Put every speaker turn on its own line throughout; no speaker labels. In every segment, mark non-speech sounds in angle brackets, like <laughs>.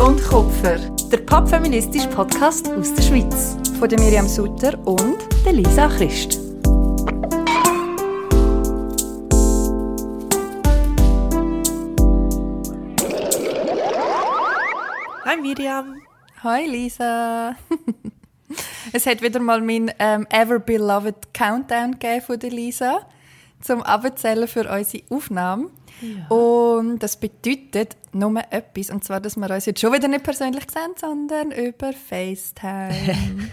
Und Kupfer, der popfeministische Podcast aus der Schweiz.
Von der Miriam Sutter und der Lisa Christ.
Hi Miriam.
Hi Lisa. <laughs> es hat wieder mal mein ähm, Ever Beloved Countdown gegeben von der Lisa zum Abzählen für unsere Aufnahme. Ja. Und das bedeutet nur etwas, und zwar, dass wir uns jetzt schon wieder nicht persönlich sehen, sondern über FaceTime.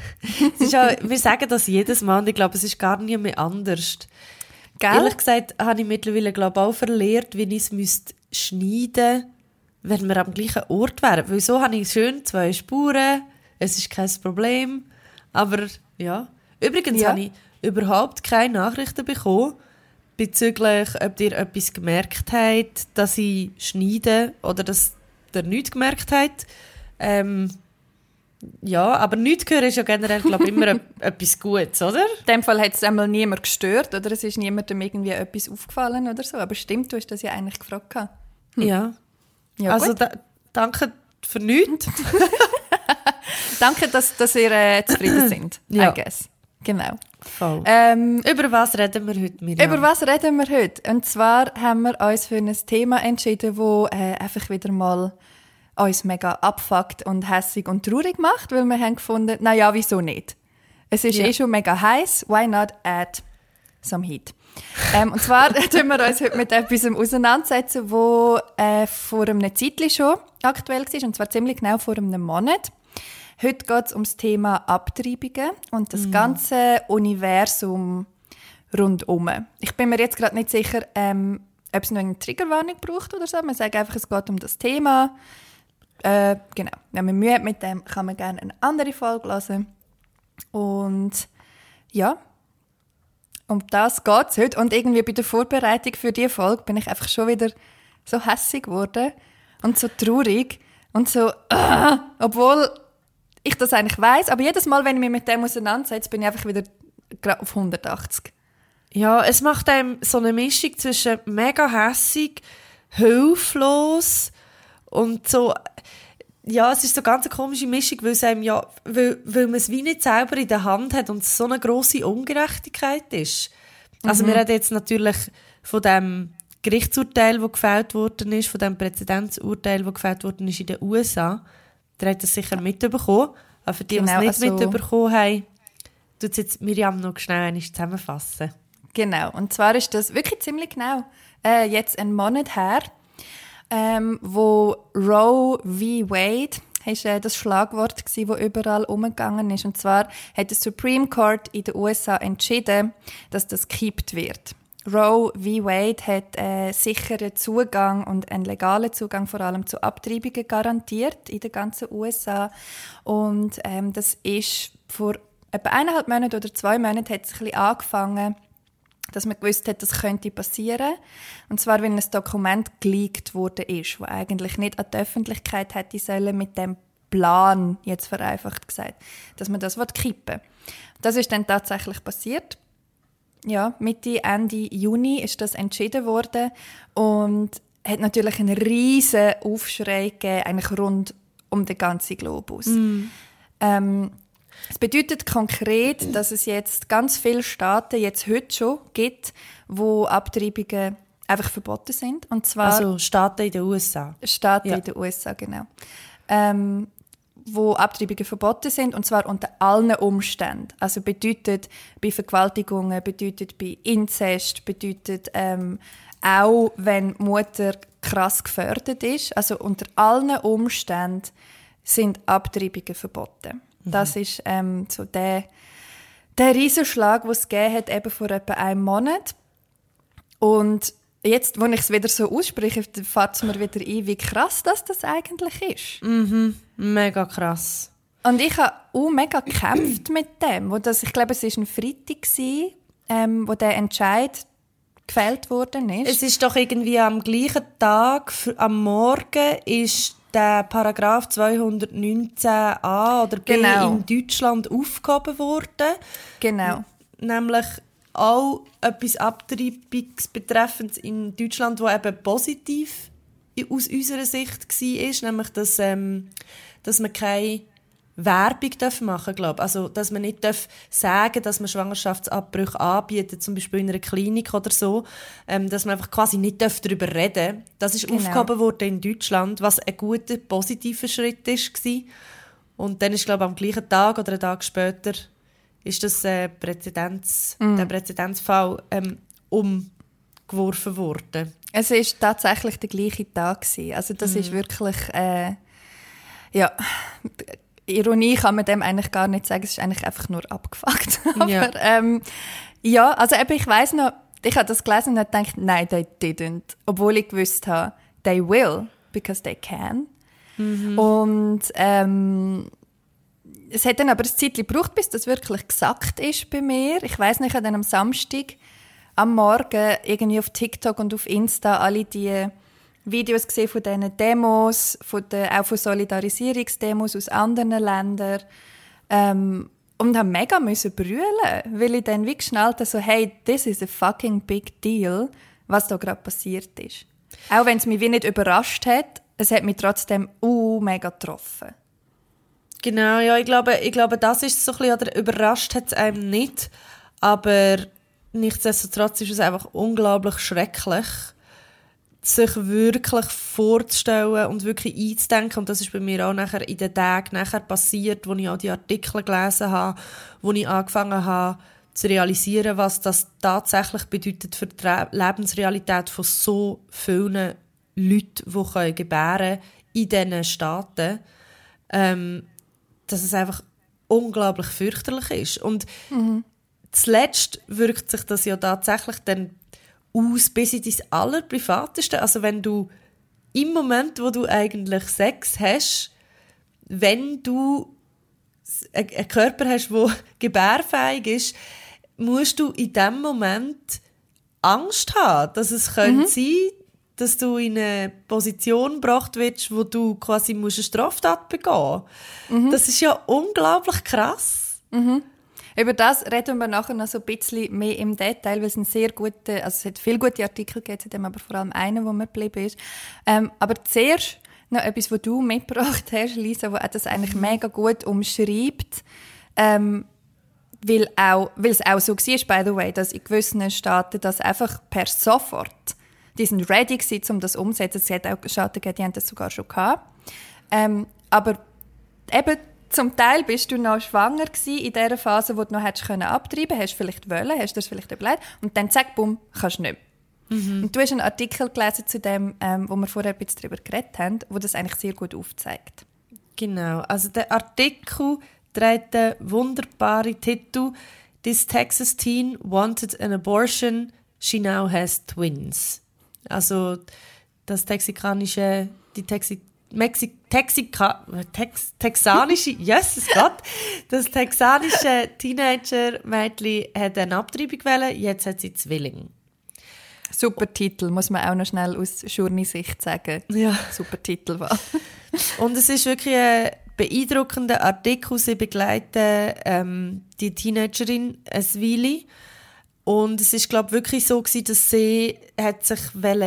<laughs>
ja, wir sagen das jedes Mal und ich glaube, es ist gar nicht mehr anders. Gell? Ehrlich gesagt habe ich mittlerweile glaube auch verlehrt, wie ich es schneiden müsste, wenn wir am gleichen Ort wären. Weil so habe ich schön zwei Spuren, es ist kein Problem. Aber ja, übrigens ja. habe ich überhaupt keine Nachrichten bekommen, bezüglich, ob ihr etwas gemerkt habt, dass ich schneide oder dass ihr nichts gemerkt habt. Ähm, ja, aber nichts hören ist ja generell, glaube immer <laughs> etwas Gutes, oder?
In dem Fall hat es einmal niemand gestört oder es ist niemandem irgendwie etwas aufgefallen oder so. Aber stimmt, du hast das ja eigentlich gefragt.
Hm. Ja. ja. Also da, danke für nichts. <laughs>
danke, dass, dass ihr äh, zufrieden <clears throat> sind, ja. I guess. Genau.
Ähm, über was reden wir heute, Miriam?
Über was reden wir heute? Und zwar haben wir uns für ein Thema entschieden, das äh, einfach wieder mal uns mega abfuckt und hässig und traurig macht, weil wir haben gefunden, na ja, wieso nicht? Es ist ja. eh schon mega heiß, why not add some heat? ähm, und zwar <laughs> tun wir uns heute mit etwas auseinandersetzen, wo äh, vor einem Zeitchen schon aktuell war, und zwar ziemlich genau vor einem Monat. Heute geht es um das Thema Abtreibungen und das mm. ganze Universum rundum. Ich bin mir jetzt gerade nicht sicher, ähm, ob es noch eine Triggerwarnung braucht oder so. Man sagt einfach, es geht um das Thema. Äh, genau. Wenn man Mühe hat mit dem, kann man gerne eine andere Folge hören. Und ja, um das geht es heute. Und irgendwie bei der Vorbereitung für diese Folge bin ich einfach schon wieder so hässig geworden und so traurig und so, uh, <clears throat> obwohl ich das eigentlich weiß, aber jedes Mal, wenn ich mich mit dem auseinandersetze, bin ich einfach wieder auf 180.
Ja, es macht einem so eine Mischung zwischen mega hässig, hilflos und so ja, es ist so eine ganz komische Mischung, weil, es einem ja, weil, weil man es wie nicht selber in der Hand hat und es so eine grosse Ungerechtigkeit ist. Also mhm. wir reden jetzt natürlich von dem Gerichtsurteil, das gefällt worden ist, von dem Präzedenzurteil, das gefällt worden ist in den USA. Der hat das sicher mitbekommen. Aber für die, genau, die es nicht also, mitbekommen haben, tut es jetzt Miriam noch schnell zusammenfassen.
Genau. Und zwar ist das wirklich ziemlich genau äh, jetzt einen Monat her, ähm, wo Roe v. Wade ist äh, das Schlagwort wo überall umgegangen ist. Und zwar hat der Supreme Court in den USA entschieden, dass das gekippt wird. Roe v. Wade hat äh, sicheren Zugang und einen legalen Zugang vor allem zu Abtreibungen garantiert in den ganzen USA. Und ähm, das ist vor etwa eineinhalb Monaten oder zwei Monaten hat es ein bisschen angefangen, dass man gewusst hat, das könnte passieren. Und zwar, wenn ein Dokument geleakt wurde ist, wo eigentlich nicht an die Öffentlichkeit hätte sollen mit dem Plan, jetzt vereinfacht gesagt, dass man das kippen Das ist dann tatsächlich passiert ja, Mitte, Ende Juni ist das entschieden worden und hat natürlich einen riesen Aufschrei gegeben, eigentlich rund um den ganzen Globus. Mm. Ähm, es bedeutet konkret, dass es jetzt ganz viele Staaten jetzt heute schon gibt, wo Abtreibungen einfach verboten sind. Und zwar
also Staaten in den USA.
Staaten ja. in den USA, genau. Ähm, wo Abtreibungen verboten sind, und zwar unter allen Umständen. Also bedeutet bei Vergewaltigungen, bedeutet bei Inzest, bedeutet ähm, auch, wenn Mutter krass gefördert ist. Also unter allen Umständen sind Abtreibungen verboten. Mhm. Das ist ähm, so der, der Riesenschlag, den es gegeben hat, eben vor etwa einem Monat. Und jetzt, wo ich es wieder so ausspreche, fällt es mir wieder ein, wie krass das, das eigentlich ist.
Mhm, mega krass.
Und ich habe auch mega gekämpft mit dem. Wo das, ich glaube, es war ein Freitag, ähm, wo der Entscheid gefällt worden ist.
Es ist doch irgendwie am gleichen Tag, am Morgen, ist der Paragraph 219a oder B genau. in Deutschland aufgehoben worden.
Genau.
Nämlich auch etwas Abtreibungsbetreffendes in Deutschland, wo eben positiv aus unserer Sicht war, nämlich, dass, ähm, dass man keine Werbung machen darf, Also, dass man nicht darf sagen dass man Schwangerschaftsabbrüche anbietet, zum Beispiel in einer Klinik oder so, ähm, dass man einfach quasi nicht darf darüber reden Das ist genau. aufgehoben worden in Deutschland, was ein guter, positiver Schritt war. Und dann ist, glaube ich, am gleichen Tag oder einen Tag später ist das äh, Präzedenz, mm. der Präzedenzfall ähm, umgeworfen worden.
Es ist tatsächlich der gleiche Tag gewesen. Also das mm. ist wirklich äh, ja Ironie kann man dem eigentlich gar nicht sagen. Es ist eigentlich einfach nur abgefuckt. <laughs> Aber ja, ähm, ja also eben, ich weiß noch, ich habe das gelesen und habe gedacht, nein, they didn't. Obwohl ich gewusst habe, they will, because they can. Mhm. Und ähm, es hat dann aber ein Zeitchen gebraucht, bis das wirklich gesagt ist bei mir. Ich weiß nicht, ich habe dann am Samstag am Morgen irgendwie auf TikTok und auf Insta alle die Videos gesehen von diesen Demos, von den, auch von Solidarisierungsdemos aus anderen Ländern. Ähm, und haben mega müssen brüllen, weil ich dann wie geschnallt habe, so, hey, this is a fucking big deal, was da gerade passiert ist. Auch wenn es mich wie nicht überrascht hat, es hat mich trotzdem uh, mega getroffen.
Genau, ja, ich glaube, ich glaube, das ist so ein bisschen, oder überrascht hat es einem nicht, aber nichtsdestotrotz ist es einfach unglaublich schrecklich, sich wirklich vorzustellen und wirklich einzudenken. Und das ist bei mir auch nachher in den Tagen nachher passiert, wo ich auch die Artikel gelesen habe, wo ich angefangen habe zu realisieren, was das tatsächlich bedeutet für die Lebensrealität von so vielen Leuten, die können gebären in diesen Staaten, ähm, dass es einfach unglaublich fürchterlich ist. Und mhm. zuletzt wirkt sich das ja tatsächlich dann aus bis in dein Allerprivateste. Also wenn du im Moment, wo du eigentlich Sex hast, wenn du einen Körper hast, der <laughs> gebärfähig ist, musst du in dem Moment Angst haben, dass es mhm. könnte sein dass du in eine Position gebracht wirst, wo du quasi eine Straftat begehen musst. Mhm. Das ist ja unglaublich krass.
Mhm. Über das reden wir nachher noch so ein bisschen mehr im Detail, weil es ein sehr gute, also es hat viele gute Artikel gegeben, dem aber vor allem einen, wo mir geblieben ist. Ähm, aber zuerst noch etwas, was du mitgebracht hast, Lisa, wo das eigentlich mega gut umschreibt. Ähm, weil, auch, weil es auch so war, by the way, dass in gewissen Staaten das einfach per sofort, die sind ready gewesen, um das umzusetzen. Es hat auch gegeben, die haben das sogar schon gehabt. Ähm, aber eben zum Teil bist du noch schwanger gewesen in der Phase, wo du noch hättest können abtreiben, hast vielleicht wollen, hast das vielleicht überlegt und dann zack, bumm, kannst du nicht. Mhm. Und du hast einen Artikel gelesen zu dem, ähm, wo wir vorher ein bisschen darüber geredet haben, wo das eigentlich sehr gut aufzeigt.
Genau, also der Artikel trägt den wunderbaren Titel This Texas teen wanted an abortion, she now has twins. Also das texikanische, die Texi Mexi Texika Tex texanische, <laughs> Jesus Gott, das texanische Teenager-Mädchen hat eine Abtreibung gewählt, jetzt hat sie Zwilling.
Super Titel, muss man auch noch schnell aus Journey-Sicht sagen. Ja. Super Titel war. <laughs>
Und es ist wirklich ein beeindruckender Artikel. Sie begleiten ähm, die Teenagerin Eswili. Und es ist glaube wirklich so gewesen, dass sie hat sich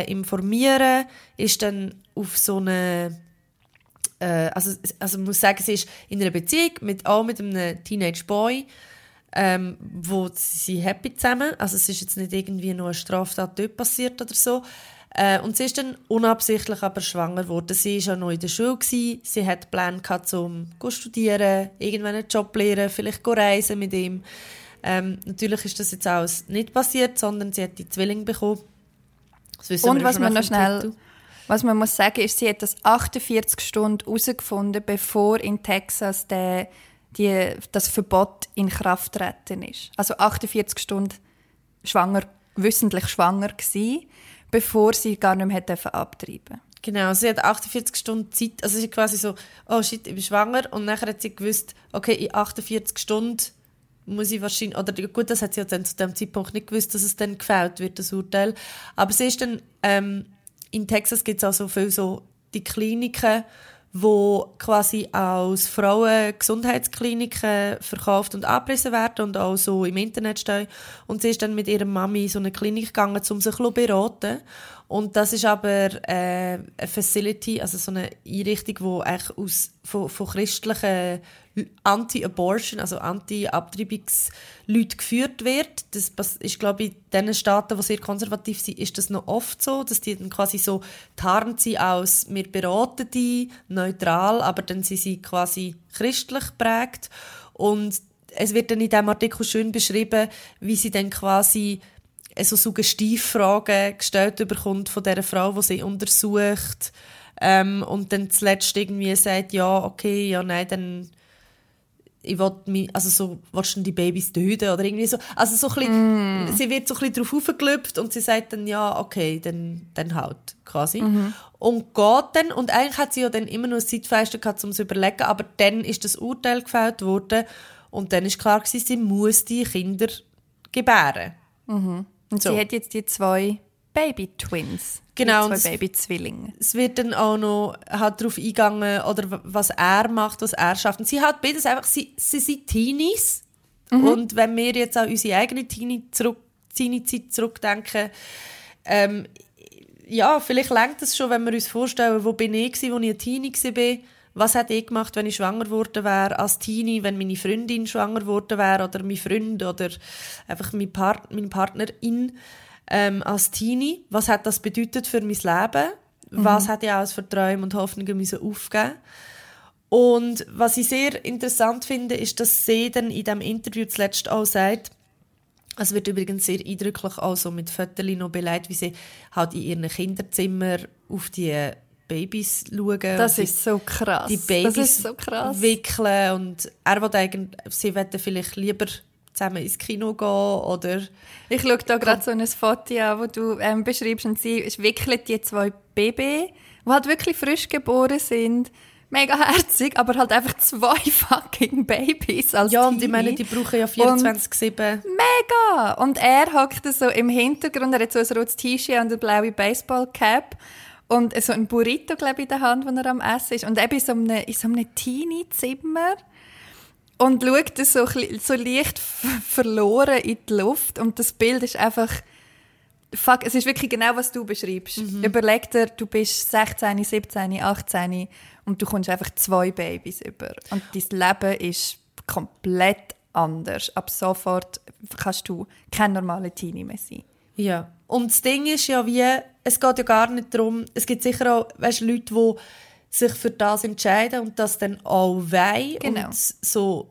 informieren, ist dann auf so eine äh, also, also man muss sagen, sie ist in einer Beziehung mit, auch mit einem Teenage Boy, ähm, wo sie happy zusammen. Also es ist jetzt nicht irgendwie nur eine Straftat dort passiert oder so. Äh, und sie ist dann unabsichtlich aber schwanger geworden. Sie war auch noch in der Schule. Gewesen. Sie hat Pläne gehabt, um zu studieren, irgendwann einen Job zu lernen, vielleicht reisen mit ihm. Ähm, natürlich ist das jetzt alles nicht passiert, sondern sie hat die Zwilling bekommen.
und was man noch schnell... Titel. Was man muss sagen, ist, sie hat das 48 Stunden herausgefunden, bevor in Texas der, die, das Verbot in Kraft treten ist. Also 48 Stunden schwanger, wissentlich schwanger gewesen, bevor sie gar nicht mehr hat abtreiben
Genau, sie hat 48 Stunden Zeit, also sie ist quasi so, oh shit, ich bin schwanger und nachher hat sie gewusst, okay, in 48 Stunden muss ich wahrscheinlich, oder gut, das hat sie ja dann zu dem Zeitpunkt nicht gewusst, dass es dann gefällt wird, das Urteil, aber sie ist dann ähm, in Texas gibt es auch so viele so die Kliniken, wo quasi aus Frauen Gesundheitskliniken verkauft und abgerissen werden und auch so im Internet stehen. Und sie ist dann mit ihrer Mami in so eine Klinik gegangen, um sich zu beraten. Und das ist aber äh, eine Facility, also so eine Einrichtung, die eigentlich aus, von, von christlichen Anti-Abortion, also Anti-Abtreibungsleuten geführt wird. Das ist, glaube ich, in den Staaten, die sehr konservativ sind, ist das noch oft so, dass die dann quasi so tarnt sie aus, wir beraten die, neutral, aber dann sind sie quasi christlich prägt. Und es wird dann in diesem Artikel schön beschrieben, wie sie dann quasi so Suggestivfragen gestellt bekommt von dieser Frau, die sie untersucht. Ähm, und dann zuletzt irgendwie sagt, ja, okay, ja, nein, dann ich will mich, also so, willst du die Babys töten oder irgendwie so. Also so ein bisschen, mm. sie wird so ein bisschen drauf aufgelöpft und sie sagt dann, ja, okay, dann, dann halt, quasi. Mm Und geht dann, und eigentlich hat sie ja dann immer noch ein Zeitfenster gehabt, um zu überlegen, aber dann ist das Urteil gefällt worden und dann ist klar gewesen, sie muss die Kinder gebären.
Mhm. Und so. sie hat jetzt die zwei Baby-Twins.
Genau.
Zwei Baby-Zwillinge.
Es wird dann auch noch halt darauf eingegangen, oder was er macht, was er schafft. Und sie hat beides einfach, sie, sie sind Teenies. Mhm. Und wenn wir jetzt an unsere eigene Teenie-Zeit zurück, Teenie zurückdenken, ähm, ja, vielleicht lenkt es schon, wenn wir uns vorstellen, wo bin ich wo ich ein Teenie war, was hätte ich gemacht, wenn ich schwanger geworden wäre als Teenie, wenn meine Freundin schwanger geworden wäre oder mein Freund oder einfach mein Part meine Partnerin ähm, als Teenie. Was hat das bedeutet für mein Leben? Mhm. Was hat ich alles für Träume und Hoffnungen müssen aufgeben Und was ich sehr interessant finde, ist, dass sie dann in diesem Interview zuletzt auch sagt, es wird übrigens sehr eindrücklich auch so mit Fotos noch beleidigt, wie sie halt in ihren Kinderzimmer auf die Babys schauen.
Das ist so krass.
Die Babys so krass. wickeln und er will eigentlich, sie wollen vielleicht lieber zusammen ins Kino gehen oder...
Ich schaue da gerade so ein Foto an, wo du ähm, beschreibst und sie wickelt die zwei Babys, die halt wirklich frisch geboren sind. Mega herzig, aber halt einfach zwei <laughs> fucking Babys als
Ja, und ich meine, die brauchen ja 24-7.
Mega! Und er hockt so im Hintergrund, er hat so ein rotes T-Shirt und eine blaue Baseballcap und so ein Burrito, glaube ich, in der Hand, wo er am Essen ist. Und eben in so einem, in so einem Teenie-Zimmer und schaut so, so leicht verloren in die Luft und das Bild ist einfach fuck, es ist wirklich genau, was du beschreibst. Mhm. Überleg dir, du bist 16, 17, 18 und du kommst einfach zwei Babys über und dein Leben ist komplett anders. Ab sofort kannst du kein normaler Teenie mehr sein.
Ja. Und das Ding ist ja wie, es geht ja gar nicht darum, es gibt sicher auch weißt, Leute, die sich für das entscheiden und das dann auch wollen genau. und so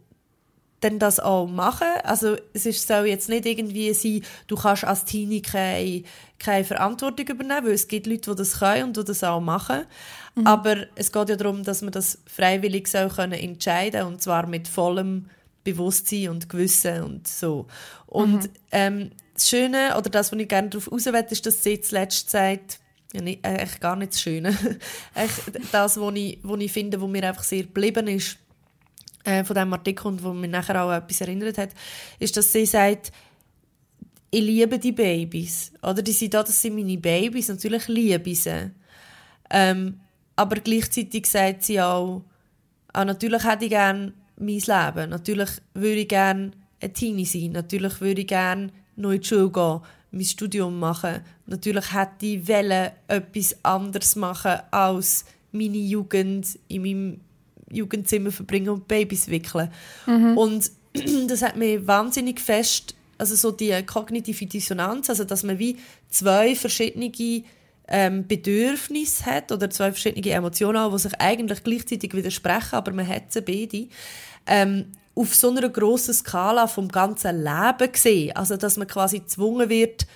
dann das auch machen. Also es ist, soll jetzt nicht irgendwie sein, du kannst als Teenie keine, keine Verantwortung übernehmen, weil es gibt Leute, die das können und die das auch machen. Mhm. Aber es geht ja darum, dass man das freiwillig soll können entscheiden und zwar mit vollem Bewusstsein und Gewissen und so. Und mhm. ähm, das Schöne, oder das, was ich gerne darauf raus ist, dass sie zuletzt sagt, ja, nicht, äh, eigentlich gar nicht das Schöne. <laughs> das, was ich, was ich finde, was mir einfach sehr geblieben ist äh, von diesem Artikel und wo mich nachher auch etwas erinnert hat, ist, dass sie sagt, ich liebe die Babys. Oder die sind da, das sind meine Babys, natürlich liebe ich sie. Ähm, aber gleichzeitig sagt sie auch, ah, natürlich hätte ich gerne mein Leben. Natürlich würde ich gerne ein Teenie sein. Natürlich würde ich gerne noch in die Schule gehen mein Studium machen. Natürlich hätte ich wollen, etwas anderes machen als meine Jugend in meinem Jugendzimmer verbringen und Babys wickeln. Mhm. Und <clears throat> das hat mir wahnsinnig fest, also so die kognitive Dissonanz, also dass man wie zwei verschiedene ähm, Bedürfnisse hat oder zwei verschiedene Emotionen, die sich eigentlich gleichzeitig widersprechen, aber man hat sie beide. Ähm, auf so einer grossen Skala vom ganzen Leben gesehen. Also, dass man quasi gezwungen wird,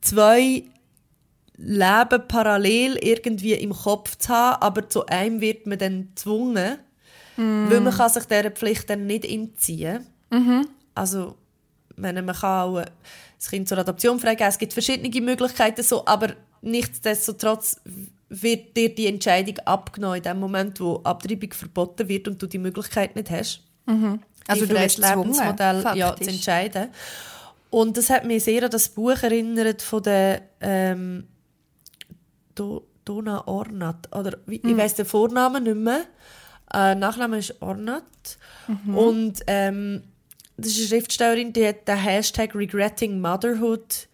zwei Leben parallel irgendwie im Kopf zu haben, aber zu einem wird man dann gezwungen, mm. weil man kann sich dieser Pflicht dann nicht entziehen. Mhm. Also, meine, man kann auch das Kind zur Adoption freigeben, es gibt verschiedene Möglichkeiten, so, aber nichtsdestotrotz wird dir die Entscheidung abgenommen in dem Moment, wo Abtreibung verboten wird und du die Möglichkeit nicht hast.
Mhm. Also du wirst
Lebensmodell ja, zu entscheiden. Und das hat mich sehr an das Buch erinnert von der ähm, Do Donna Ornat. Oder, ich mhm. weiss den Vornamen nicht mehr. Äh, Nachname ist Ornat. Mhm. Und ähm, das ist eine Schriftstellerin, die hat den Hashtag Regretting Motherhood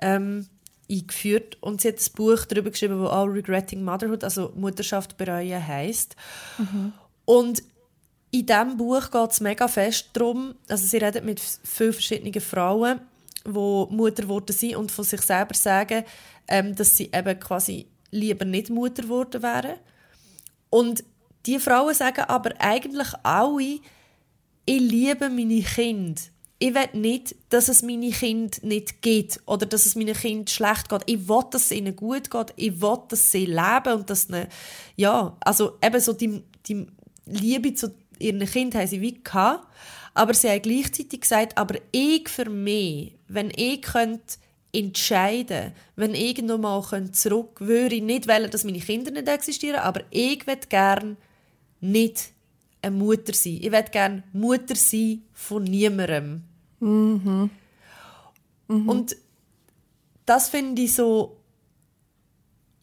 ähm, eingeführt und sie hat ein Buch darüber geschrieben, wo auch Regretting Motherhood, also Mutterschaft bereuen heisst. Mhm. Und in diesem Buch geht es mega fest darum, also sie redet mit vielen verschiedenen Frauen, die Mutter geworden sind und von sich selber sagen, ähm, dass sie eben quasi lieber nicht Mutter geworden wären. Und die Frauen sagen aber eigentlich alle, ich liebe meine Kinder. Ich will nicht, dass es meine Kind nicht geht oder dass es meinen Kind schlecht geht. Ich will, dass es ihnen gut geht. Ich will, dass sie leben und dass eine, ja, also eben so die, die Liebe zu ihren Kind haben sie wie gehabt. Aber sie haben gleichzeitig gesagt, aber ich für mich, wenn ich könnte entscheiden, wenn ich noch mal zurück, würde ich nicht wollen, dass meine Kinder nicht existieren, aber ich würde gerne nicht eine Mutter sein. Ich würde gerne Mutter sein von niemandem. Mhm. Mhm. Und das finde ich so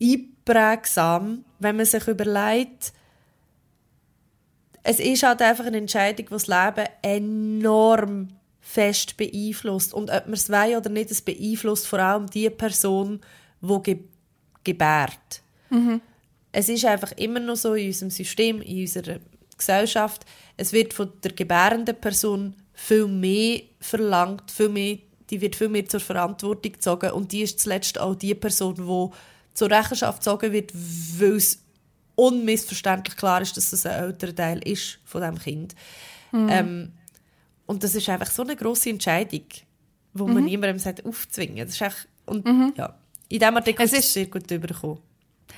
einprägsam, wenn man sich überlegt, es ist halt einfach eine Entscheidung, die das Leben enorm fest beeinflusst. Und ob man es will oder nicht, es beeinflusst vor allem die Person, die ge gebärt. Mhm. Es ist einfach immer noch so in unserem System, in unserer Gesellschaft, es wird von der gebärenden Person viel mehr verlangt, viel mehr, die wird viel mehr zur Verantwortung gezogen und die ist zuletzt auch die Person, die zur Rechenschaft gezogen wird, weil es unmissverständlich klar ist, dass es ein älterer Teil ist von dem Kind. Mhm. Ähm, und das ist einfach so eine große Entscheidung, wo mhm. man niemandem sagt, aufzwingen. Das ist echt, und mhm. ja, in diesem Artikel es ist sehr gut überkommen.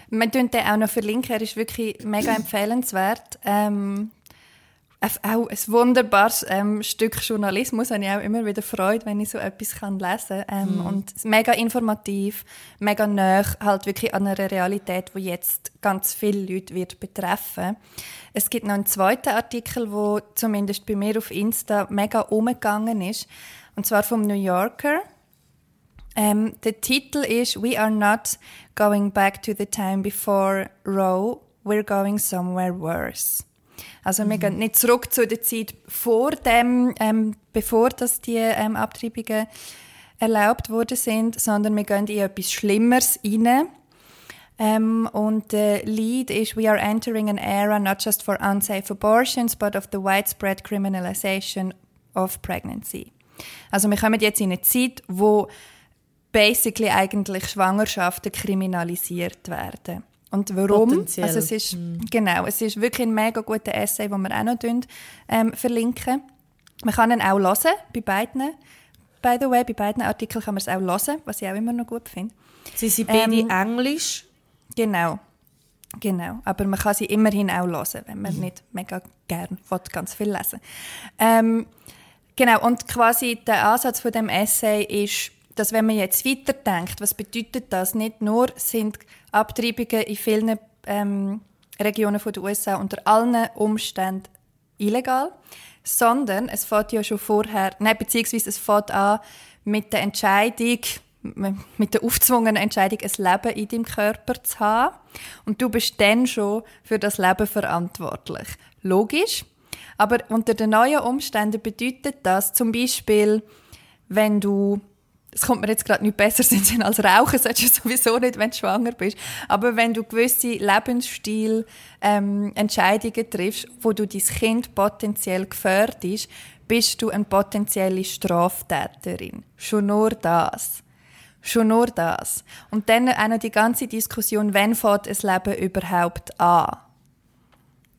Wir tun den auch noch verlinken, er ist wirklich mega <clears throat> empfehlenswert. Ähm, auch ein wunderbares ähm, Stück Journalismus. Habe ich auch immer wieder Freude, wenn ich so etwas kann lesen kann. Ähm, mm. Und mega informativ, mega nah, halt wirklich an einer Realität, die jetzt ganz viele Leute wird betreffen. Es gibt noch einen zweiten Artikel, wo zumindest bei mir auf Insta mega umgegangen ist. Und zwar vom New Yorker. Ähm, der Titel ist We are not going back to the time before Roe, we're going somewhere worse. Also wir gehen nicht zurück zu der Zeit vor dem, ähm, bevor das die ähm, Abtreibungen erlaubt worden sind, sondern wir gehen in etwas Schlimmeres rein. Um, und der Lead ist We are entering an era not just for unsafe abortions, but of the widespread criminalization of pregnancy. Also wir kommen jetzt in eine Zeit, wo basically eigentlich Schwangerschaften kriminalisiert werden. Und warum? Potenziell. Also es ist, mm. Genau, es ist wirklich ein mega guter Essay, den wir auch noch ähm, verlinken. Man kann ihn auch hören, bei beiden. By the way, bei beiden Artikeln kann man es auch hören, was ich auch immer noch gut finde.
Sie sind beide ähm, Englisch?
Genau. Genau, aber man kann sie immerhin auch hören, wenn man mhm. nicht mega gern will, ganz viel lesen ähm, Genau, und quasi der Ansatz von dem Essay ist, dass wenn man jetzt weiterdenkt, was bedeutet das? Nicht nur sind Abtreibungen in vielen ähm, Regionen der USA unter allen Umständen illegal, sondern es fängt ja schon vorher, nein, beziehungsweise es fängt an mit der Entscheidung, mit der aufzwungenen Entscheidung, ein Leben in deinem Körper zu haben. Und du bist dann schon für das Leben verantwortlich. Logisch. Aber unter den neuen Umständen bedeutet das zum Beispiel, wenn du es kommt mir jetzt gerade nicht besser <laughs> Sinn als Rauchen, solltest du <laughs> sowieso nicht, wenn du schwanger bist. Aber wenn du gewisse Lebensstil ähm, triffst, wo du dein Kind potenziell gefährdest, bist du eine potenzielle Straftäterin. Schon nur das. Schon nur das. Und dann auch noch die ganze Diskussion, wann fängt ein Leben überhaupt an?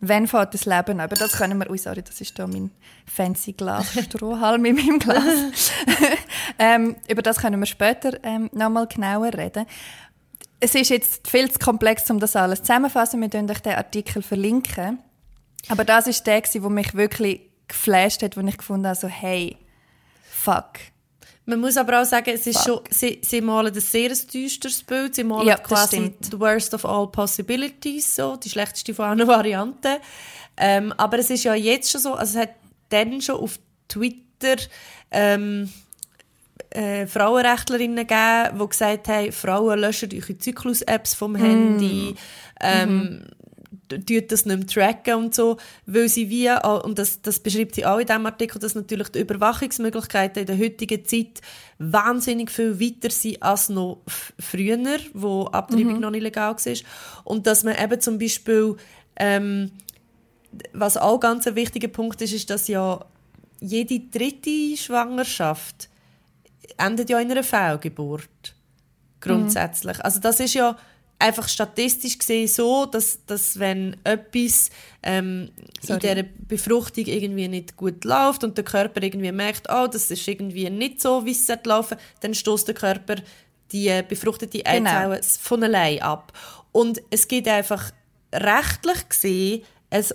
Wann fängt das Leben an? Aber das können wir, ui, sorry, das ist da mein fancy Glas Strohhalm in meinem Glas. <laughs> ähm, über das können wir später ähm, nochmal genauer reden. Es ist jetzt viel zu komplex, um das alles zusammenzufassen. Wir euch den Artikel verlinken. Aber das ist der, der mich wirklich geflasht hat, wo ich gefunden habe, so, hey, fuck
man muss aber auch sagen, es ist schon, sie, sie malen ein sehr düsteres Bild. Sie malen ja, quasi the worst of all possibilities, so, die schlechteste von allen <laughs> Varianten. Ähm, aber es ist ja jetzt schon so, also es hat dann schon auf Twitter ähm, äh, Frauenrechtlerinnen gegeben, die gesagt haben, Frauen löschen eure Zyklus-Apps vom Handy, ähm, tut das nicht mehr tracken und so, weil sie wie, und das, das beschreibt sie auch in diesem Artikel, dass natürlich die Überwachungsmöglichkeiten in der heutigen Zeit wahnsinnig viel weiter sind als noch früher, wo Abtreibung noch nicht legal war. Und dass man eben zum Beispiel, ähm, was auch ganz ein wichtiger Punkt ist, ist, dass ja jede dritte Schwangerschaft endet ja in einer Fehlgeburt. Grundsätzlich. Mhm. Also das ist ja einfach statistisch gesehen so, dass, dass wenn etwas ähm, in dieser Befruchtung irgendwie nicht gut läuft und der Körper irgendwie merkt, oh, das ist irgendwie nicht so, wie es laufen dann stoßt der Körper die befruchtete Eizelle genau. von allein ab. Und es geht einfach rechtlich gesehen, es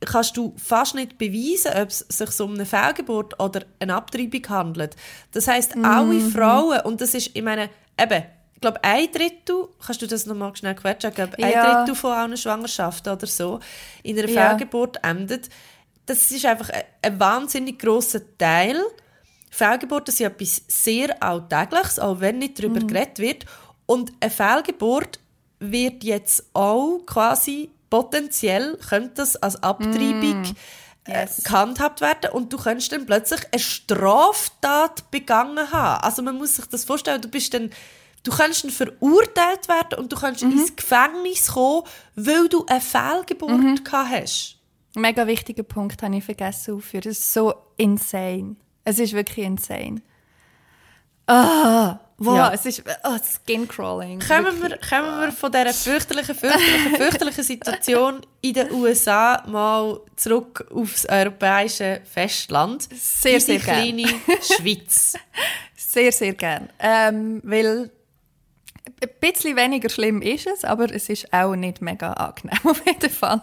kannst du fast nicht beweisen, ob es sich um eine Fehlgeburt oder eine Abtreibung handelt. Das heißt, mhm. alle Frauen, und das ist, ich meine, eben, ich glaube, ein Drittel, kannst du das nochmal schnell quetschen, ja. ein Drittel von allen Schwangerschaften oder so in einer ja. Fehlgeburt endet. Das ist einfach ein, ein wahnsinnig grosser Teil. Fehlgeburten sind etwas sehr Alltägliches, auch wenn nicht darüber mhm. geredet wird. Und eine Fehlgeburt wird jetzt auch quasi potenziell könnte das als Abtreibung mm. yes. gehandhabt werden und du könntest dann plötzlich eine Straftat begangen haben. Also man muss sich das vorstellen, du bist dann Du kannst dann verurteilt werden und du kannst mhm. ins Gefängnis kommen, weil du eine Fehlgeburt mhm. gehabt hast.
Mega wichtiger Punkt habe ich vergessen aufzuführen. Das ist so insane. Es ist wirklich insane. Ah, wow, ja. es ist oh, Skin-Crawling.
Kommen wir, kommen wir von dieser fürchterlichen, fürchterlichen, <laughs> fürchterlichen Situation in den USA mal zurück aufs europäische Festland.
Sehr, sehr
gerne. kleine <laughs> Schweiz.
Sehr, sehr gerne. Ähm, weil ein bisschen weniger schlimm ist es, aber es ist auch nicht mega angenehm <laughs> auf jeden Fall.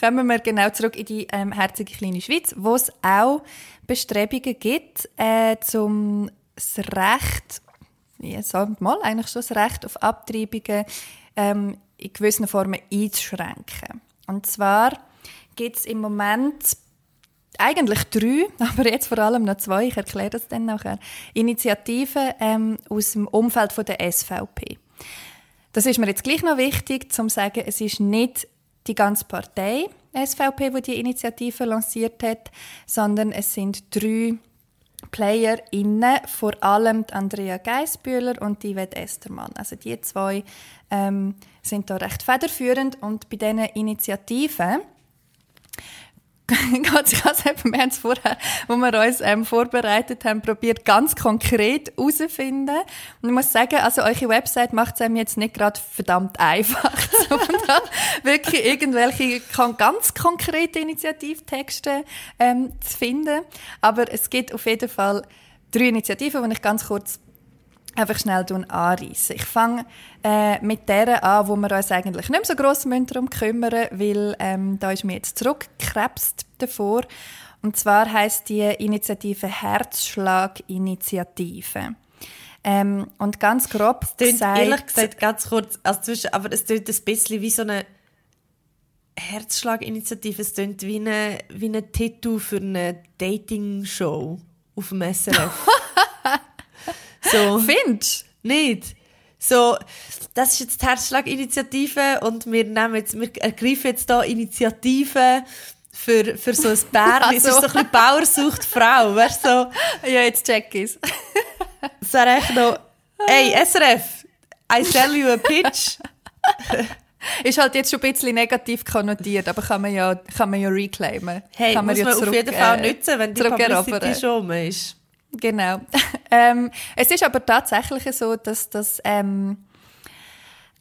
Kommen wir genau zurück in die ähm, herzige kleine Schweiz, wo es auch Bestrebungen gibt, äh, zum das Recht, ja, sagen mal, eigentlich schon das Recht auf Abtreibungen ähm, in gewissen Formen einzuschränken. Und zwar gibt es im Moment eigentlich drei, <laughs> aber jetzt vor allem noch zwei, ich erkläre das dann nachher, Initiativen ähm, aus dem Umfeld von der SVP. Das ist mir jetzt gleich noch wichtig, zum zu sagen, es ist nicht die ganze Partei SVP, die die Initiative lanciert hat, sondern es sind drei PlayerInnen, vor allem Andrea Geisbühler und Yvette Estermann. Also die zwei ähm, sind da recht federführend und bei diesen Initiativen <laughs> ganz, ganz eben, wir haben vorher, wo wir uns ähm, vorbereitet haben, probiert ganz konkret herauszufinden. Und ich muss sagen, also eure Website macht es einem jetzt nicht gerade verdammt einfach, <laughs> sondern wirklich irgendwelche ganz konkrete Initiativtexte ähm, zu finden. Aber es gibt auf jeden Fall drei Initiativen, die ich ganz kurz einfach schnell anreißen. Ich fange äh, mit der an, wo wir uns eigentlich nicht mehr so gross darum kümmern weil ähm, da ist mir jetzt zurückgekrebst davor. Und zwar heißt die Initiative Herzschlag-Initiative. Ähm, und ganz grob
es gesagt... Ehrlich gesagt, ganz kurz, also zwischen, aber es klingt ein bisschen wie so eine Herzschlag-Initiative. Es klingt wie ein wie eine Titel für eine Dating-Show auf dem SRF. <laughs>
So. Findest
Nicht. So, das ist jetzt die Herzschlag-Initiative und wir, nehmen jetzt, wir ergreifen jetzt hier Initiativen für, für so ein Bärli. <laughs> Also. Es ist so ein bisschen Bauer sucht Frau, weißt du? So.
Ja, jetzt check ich's.
Es wäre echt noch, hey, SRF, I sell you a pitch. <laughs>
ist halt jetzt schon ein bisschen negativ konnotiert, aber kann man ja, kann man ja reclaimen.
Hey,
kann
man muss ja man zurück, auf jeden Fall äh, nutzen, wenn die Publicity schon ist.
Genau. <laughs> ähm, es ist aber tatsächlich so, dass das ähm,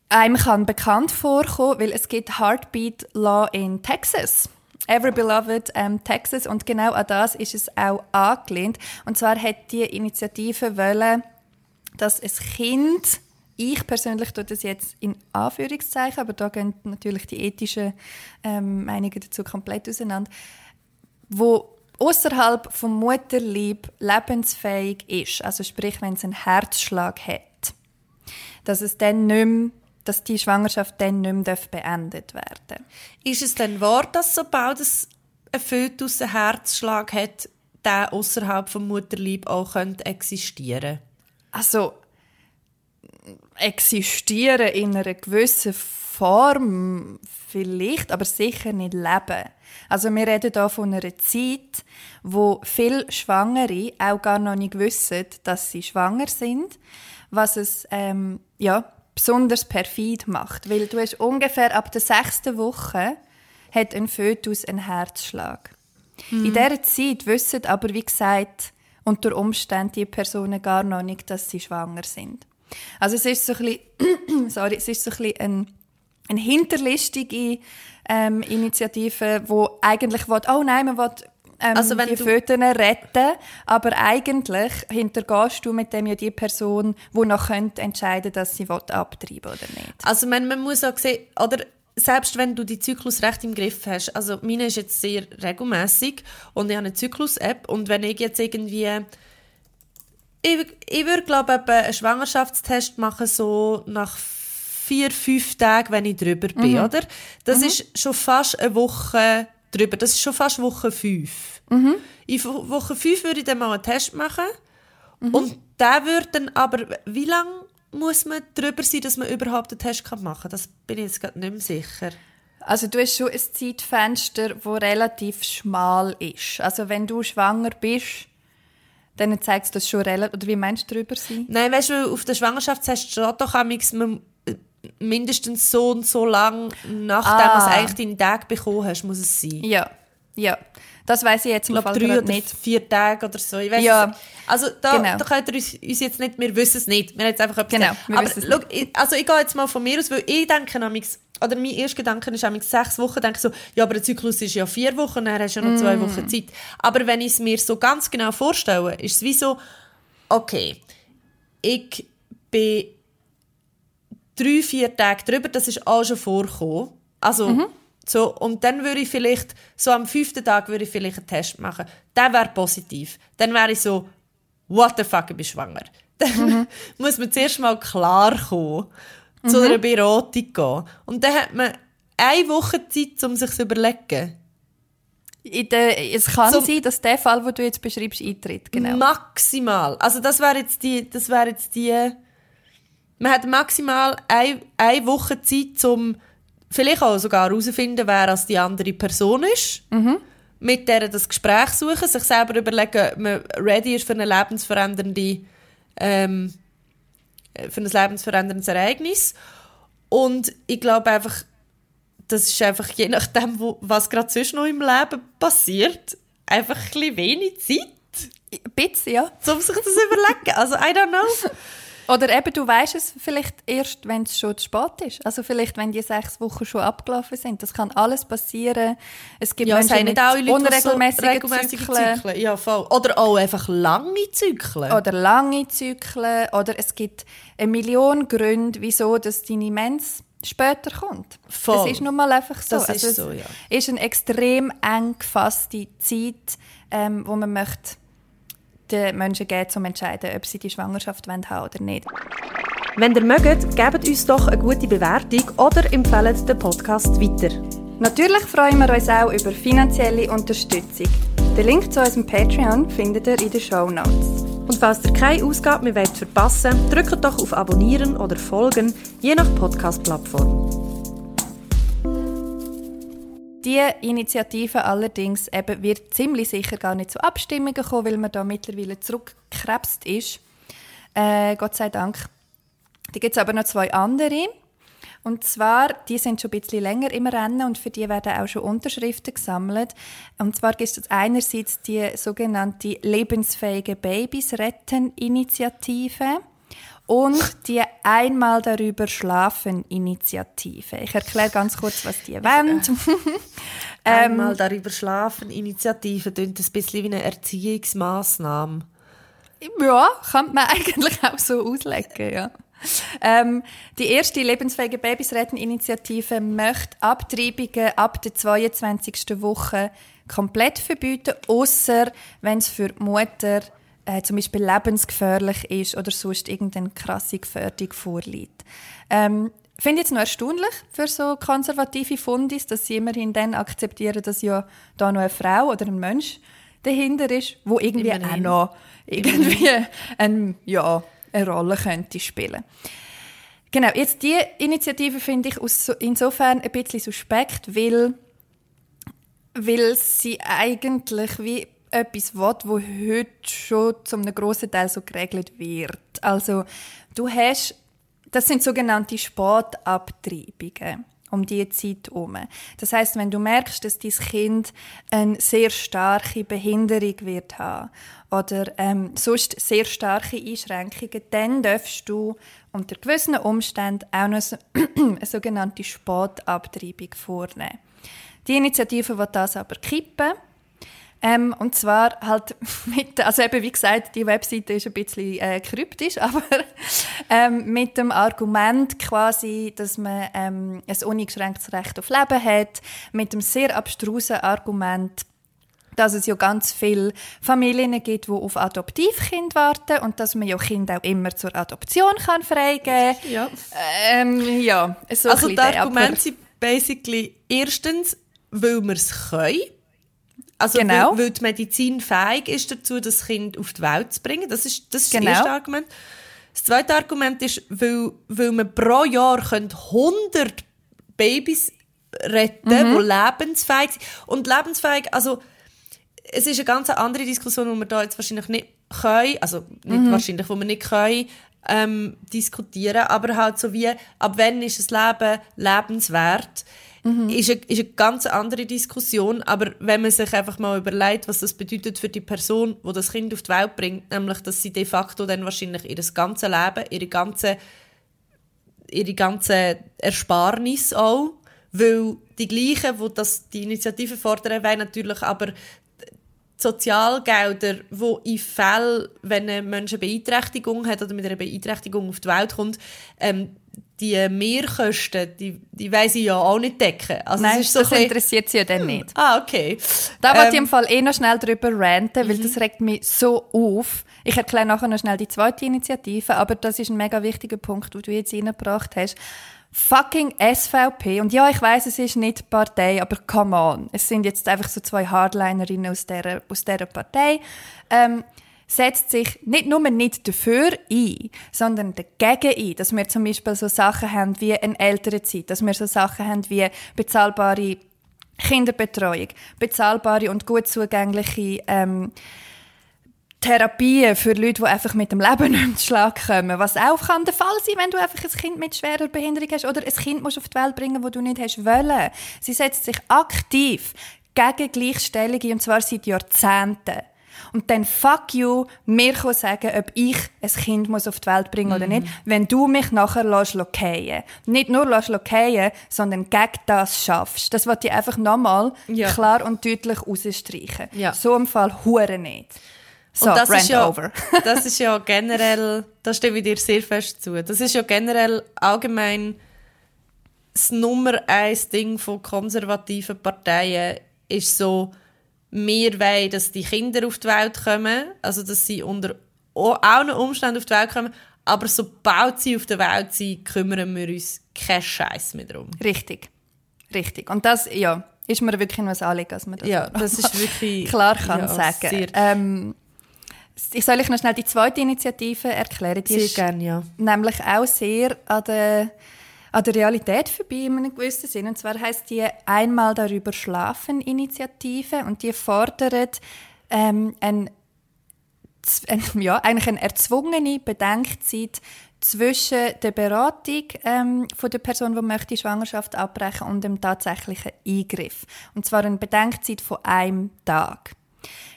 einem kann bekannt vorkommen, weil es gibt Heartbeat Law in Texas. Every Beloved ähm, Texas und genau an das ist es auch angelehnt. Und zwar hat die Initiative wollen, dass ein Kind ich persönlich tue das jetzt in Anführungszeichen, aber da gehen natürlich die ethischen ähm, Meinungen dazu komplett auseinander, wo außerhalb vom Mutterlieb lebensfähig ist, also sprich, wenn es einen Herzschlag hat, dass es dann nicht mehr, dass die Schwangerschaft dann nicht mehr beendet werden
Ist es denn wahr, dass sobald es ein Fötus einen Herzschlag hat, der außerhalb vom Mutterleib auch könnte existieren?
Also existieren in einer gewissen Form vielleicht, aber sicher nicht leben. Also wir reden hier von einer Zeit, wo viele Schwangere auch gar noch nicht wissen, dass sie schwanger sind, was es ähm, ja, besonders perfid macht. Weil du hast ungefähr ab der sechsten Woche hat ein Fötus einen Herzschlag. Mhm. In dieser Zeit wissen aber, wie gesagt, unter Umständen die Personen gar noch nicht, dass sie schwanger sind. Also es ist so ein bisschen, <clears throat> sorry, es ist so ein bisschen ein, eine hinterlistige ähm, Initiative, wo eigentlich will, oh nein, man will ähm, also wenn die Föten retten, aber eigentlich hintergehst du mit dem ja die Person, die noch könnte entscheiden, dass sie abtreiben oder nicht.
Also man, man muss auch sehen, oder selbst wenn du die Zyklus recht im Griff hast, also meine ist jetzt sehr regelmäßig und ich habe eine Zyklus-App und wenn ich jetzt irgendwie ich, ich würde glaube ich einen Schwangerschaftstest machen so nach vier, fünf Tagen, wenn ich drüber bin, mhm. oder? Das mhm. ist schon fast eine Woche drüber. Das ist schon fast Woche fünf. Mhm. In Woche fünf würde ich dann mal einen Test machen mhm. und der würde dann aber, wie lange muss man drüber sein, dass man überhaupt einen Test machen kann? Das bin ich jetzt gerade nicht mehr sicher.
Also du hast schon ein Zeitfenster, das relativ schmal ist. Also wenn du schwanger bist, dann zeigt es das schon relativ... Oder wie meinst du drüber sein?
Nein, weißt du, auf der Schwangerschaftstest steht doch man mindestens so und so lang, nachdem ah. du eigentlich deinen Tag bekommen hast, muss es sein.
Ja, ja. Das weiß ich jetzt
im Fall drei oder nicht. vier Tage oder so. Ich weiss ja. Also da, genau. da könnt ihr uns, uns, jetzt nicht, wir wissen es nicht. Wir haben jetzt einfach etwas
genau, wir
Aber schau, ich, also ich gehe jetzt mal von mir aus, weil ich denke nämlich, oder mein erster Gedanke ist nämlich sechs Wochen, denke ich so, ja, aber der Zyklus ist ja vier Wochen, dann hast du ja noch zwei mm. Wochen Zeit. Aber wenn ich es mir so ganz genau vorstelle, ist es wie so, okay, ich bin drei, vier Tage drüber, das ist auch schon vorgekommen. Also, mhm. So, und dann würde ich vielleicht, so am fünften Tag würde ich vielleicht einen Test machen. Der wäre positiv. Dann wäre ich so, what the fuck, ich bin schwanger. <laughs> Dann mhm. muss man zuerst mal klar kommen, mhm. zu einer Beratung gehen. Und dann hat man eine Woche Zeit, um sich zu überlegen.
Der, es kann Zum sein, dass der Fall, den du jetzt beschreibst, eintritt. Genau.
Maximal. Also das wäre jetzt die, das wäre jetzt die man hat maximal eine, eine Woche Zeit, um vielleicht auch sogar herauszufinden, wer als die andere Person ist. Mhm. Mit der das Gespräch suchen, sich selber überlegen, ob man ready ist für eine lebensverändernde, ähm, für ein lebensveränderndes Ereignis. Und ich glaube einfach, das ist einfach je nachdem, wo, was gerade sonst noch im Leben passiert, einfach ein wenig Zeit.
Ein bisschen, ja.
Um sich das überlegen. Also, I don't know. <laughs>
Oder eben, du weißt es vielleicht erst, wenn es schon zu spät ist. Also vielleicht, wenn die sechs Wochen schon abgelaufen sind. Das kann alles passieren. Es gibt
ja,
Menschen
mit auch Leute, unregelmäßigen so Zyklen. Zyklen. Ja, voll. Oder auch einfach lange Zyklen.
Oder lange Zyklen. Oder es gibt eine Million Gründe, wieso dass deine Mens später kommt. Voll. Das ist nun mal einfach so.
Das also ist so, ja.
Es ist eine extrem eng gefasste Zeit, ähm, wo man möchte den Menschen geben, um zu entscheiden, ob sie die Schwangerschaft haben wollen oder nicht.
Wenn ihr mögt, gebt uns doch eine gute Bewertung oder empfehlt den Podcast weiter.
Natürlich freuen wir uns auch über finanzielle Unterstützung. Den Link zu unserem Patreon findet ihr in den Show Notes.
Und falls ihr keine Ausgabe mehr verpassen wollt, drückt doch auf Abonnieren oder Folgen, je nach Podcast-Plattform.
Die Initiative allerdings eben wird ziemlich sicher gar nicht zu Abstimmungen kommen, weil man da mittlerweile zurückgekrebst ist. Äh, Gott sei Dank. Da gibt es aber noch zwei andere. Und zwar, die sind schon ein bisschen länger im Rennen und für die werden auch schon Unterschriften gesammelt. Und zwar gibt es einerseits die sogenannte Lebensfähige Babys retten Initiative und die Einmal darüber schlafen Initiative. Ich erkläre ganz kurz, was die wollen. <laughs>
Einmal ähm, darüber schlafen Initiative klingt ein bisschen wie eine Erziehungsmaßnahme.
Ja, kann man <laughs> eigentlich auch so auslegen, ja. Ähm, die erste lebensfähige Babys retten Initiative möchte Abtreibungen ab der 22. Woche komplett verbieten, außer wenn es für die Mutter äh, zum Beispiel lebensgefährlich ist oder sonst irgendeine krasse Gefährdung vorliegt. Ähm, finde ich jetzt noch erstaunlich für so konservative Fundis, dass sie immerhin dann akzeptieren, dass ja da noch eine Frau oder ein Mensch dahinter ist, wo irgendwie Immerhin. auch noch irgendwie ein, ja, eine Rolle könnte spielen. Genau, jetzt die Initiative finde ich insofern ein bisschen suspekt, weil, weil sie eigentlich wie etwas will, wo heute schon zu einem grossen Teil so geregelt wird. Also du hast, das sind sogenannte Sportabtreibungen um die Zeit herum. Das heißt, wenn du merkst, dass dein Kind eine sehr starke Behinderung wird haben oder ähm, sonst sehr starke Einschränkungen, dann darfst du unter gewissen Umständen auch noch <clears throat> eine sogenannte Sportabtreibung vornehmen. Die Initiative wird das aber kippen ähm, und zwar halt <laughs> mit, also eben wie gesagt, die Webseite ist ein bisschen äh, kryptisch, <laughs> aber ähm, mit dem Argument quasi, dass man ähm, ein uneingeschränktes Recht auf Leben hat, mit dem sehr abstrusen Argument, dass es ja ganz viele Familien gibt, die auf Adoptivkind warten und dass man ja Kinder auch immer zur Adoption kann freigeben kann.
Ja.
Ähm, ja,
so also die Argumente sind basically erstens, weil wir es können, also genau. weil, weil, die Medizin fähig ist dazu, das Kind auf die Welt zu bringen. Das ist das, ist genau. das erste Argument. Das zweite Argument ist, weil, weil man pro Jahr 100 Babys retten, mhm. die lebensfähig sind. Und lebensfähig, also es ist eine ganz andere Diskussion, die wir da jetzt wahrscheinlich nicht können, also nicht mhm. wahrscheinlich, wo wir nicht können, ähm, diskutieren, aber halt so wie, ab wann ist das Leben lebenswert? Mhm. ist, eine, ist eine ganz andere Diskussion. Aber wenn man sich einfach mal überlegt, was das bedeutet für die Person, die das Kind auf die Welt bringt, nämlich, dass sie de facto dann wahrscheinlich ihr ganzes Leben, ihre ganze, ihre ganze Ersparnis auch, weil die gleichen, die das, die Initiative fordern, wollen natürlich aber Sozialgelder, wo in Fällen, wenn ein Mensch eine Beeinträchtigung hat oder mit einer Beeinträchtigung auf die Welt kommt, ähm, die Mehrkosten, die, die weiss ich ja auch nicht decken.
Also Nein, so das interessiert sie ja dann nicht.
Ah, okay.
Da ähm, wollte ich im Fall eh noch schnell drüber ranten, weil mhm. das regt mich so auf. Ich erkläre nachher noch schnell die zweite Initiative, aber das ist ein mega wichtiger Punkt, den du jetzt reingebracht hast. Fucking SVP. Und ja, ich weiß, es ist nicht Partei, aber come on. Es sind jetzt einfach so zwei Hardlinerinnen aus dieser, aus dieser Partei. Ähm, setzt sich nicht nur nicht dafür ein, sondern dagegen ein, dass wir zum Beispiel so Sachen haben wie eine ältere Zeit, dass wir so Sachen haben wie bezahlbare Kinderbetreuung, bezahlbare und gut zugängliche ähm, Therapien für Leute, die einfach mit dem Leben <laughs> nicht mehr zu Schlag kommen. Was auch kann der Fall sein, wenn du einfach ein Kind mit schwerer Behinderung hast oder ein Kind musst auf die Welt bringen, wo du nicht hast wollen. Sie setzt sich aktiv gegen Gleichstellung und zwar seit Jahrzehnten. Und dann fuck you, mir sagen, ob ich ein Kind muss auf die Welt bringen mhm. oder nicht, wenn du mich nachher lässt lokieren. Nicht nur lässt lokieren, sondern gegen das schaffst. Das wollte ich einfach nochmal ja. klar und deutlich rausstreichen. Ja. So im Fall hure nicht.
So, und das ist ja, over. <laughs> das ist ja generell, da stimme ich dir sehr fest zu. Das ist ja generell allgemein das Nummer eins Ding von konservativen Parteien ist so, wir wollen, dass die Kinder auf die Welt kommen, also dass sie unter allen Umständen auf die Welt kommen, aber sobald sie auf der Welt sind, kümmern wir uns keinen Scheiß mehr darum.
Richtig. Richtig. Und das, ja, ist mir wirklich nur ein Anliegen, dass man das,
ja, das ist wirklich <laughs>
klar kann ja, sagen. Ähm, ich soll euch noch schnell die zweite Initiative erklären.
Die sehr gerne, ja.
Nämlich auch sehr an der an der Realität vorbei in einem gewissen Sinn. Und zwar heißt die Einmal darüber schlafen Initiative und die fordert ähm, ein, ein, <laughs> ja, eigentlich eine erzwungene Bedenkzeit zwischen der Beratung ähm, von der Person, die möchte Schwangerschaft abbrechen und dem tatsächlichen Eingriff. Und zwar eine Bedenkzeit von einem Tag.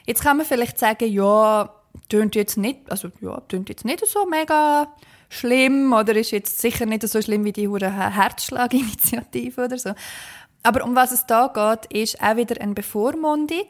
Jetzt kann man vielleicht sagen, ja, tönt jetzt nicht, also ja, tönt jetzt nicht so mega schlimm oder ist jetzt sicher nicht so schlimm wie die Herzschlaginitiative oder so. Aber um was es da geht, ist auch wieder eine Bevormundung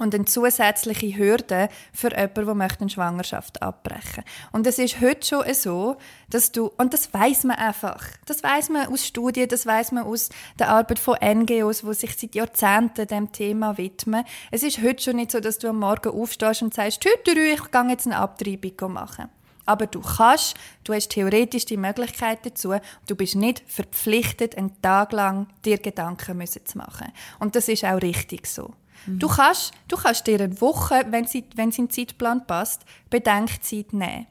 und eine zusätzliche Hürde für jemanden, der möchte eine Schwangerschaft abbrechen Und es ist heute schon so, dass du, und das weiß man einfach, das weiß man aus Studien, das weiß man aus der Arbeit von NGOs, die sich seit Jahrzehnten dem Thema widmen. Es ist heute schon nicht so, dass du am Morgen aufstehst und sagst, heute ich gehe jetzt eine Abtreibung machen. Aber du kannst, du hast theoretisch die Möglichkeit dazu, du bist nicht verpflichtet, einen Tag lang dir Gedanken zu machen. Und das ist auch richtig so. Mhm. Du, kannst, du kannst dir eine Woche, wenn sie, wenn sie in den Zeitplan passt, Bedenkzeit nehmen.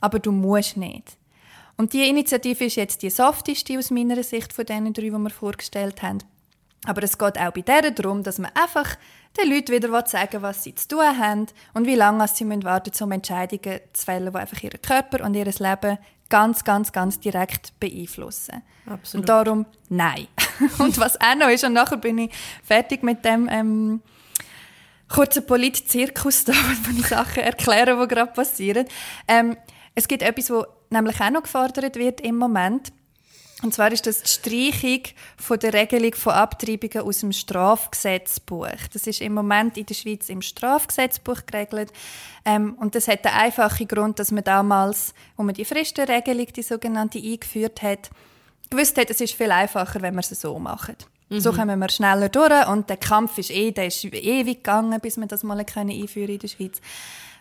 Aber du musst nicht. Und die Initiative ist jetzt die softeste aus meiner Sicht von den drei, die wir vorgestellt haben. Aber es geht auch bei der darum, dass man einfach den Leuten wieder sagen was sie zu tun haben und wie lange sie warten müssen, um Entscheidungen zu fällen, die einfach ihren Körper und ihr Leben ganz, ganz, ganz direkt beeinflussen. Absolut. Und darum nein. <laughs> und was auch noch ist, und nachher bin ich fertig mit dem ähm, kurzen Polit-Zirkus, <laughs> wo ich Sachen erkläre, die gerade passieren. Ähm, es gibt etwas, was nämlich auch noch gefordert wird im Moment. Und zwar ist das die Streichung von der Regelung von Abtreibungen aus dem Strafgesetzbuch. Das ist im Moment in der Schweiz im Strafgesetzbuch geregelt. Ähm, und das hat den einfachen Grund, dass man damals, wo man die Fristenregelung, die sogenannte, eingeführt hat, gewusst hat, es ist viel einfacher, wenn wir es so machen. Mhm. So kommen wir schneller durch und der Kampf ist eh, der ist ewig gegangen, bis wir das mal einführen in der Schweiz.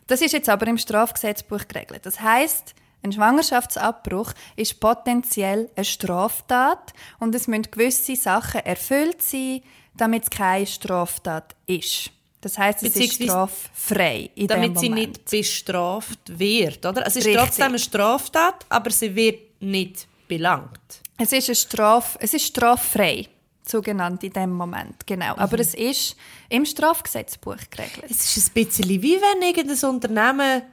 Das ist jetzt aber im Strafgesetzbuch geregelt. Das heißt, ein Schwangerschaftsabbruch ist potenziell eine Straftat und es müssen gewisse Sachen erfüllt sein, damit es keine Straftat ist. Das heißt, es ist straffrei in
Damit sie nicht bestraft wird, oder? Es ist Richtig. trotzdem eine Straftat, aber sie wird nicht belangt.
Es ist, eine Straf, es ist straffrei, so genannt in dem Moment, genau. Mhm. Aber es ist im Strafgesetzbuch geregelt.
Es ist ein bisschen wie wenn irgendein Unternehmen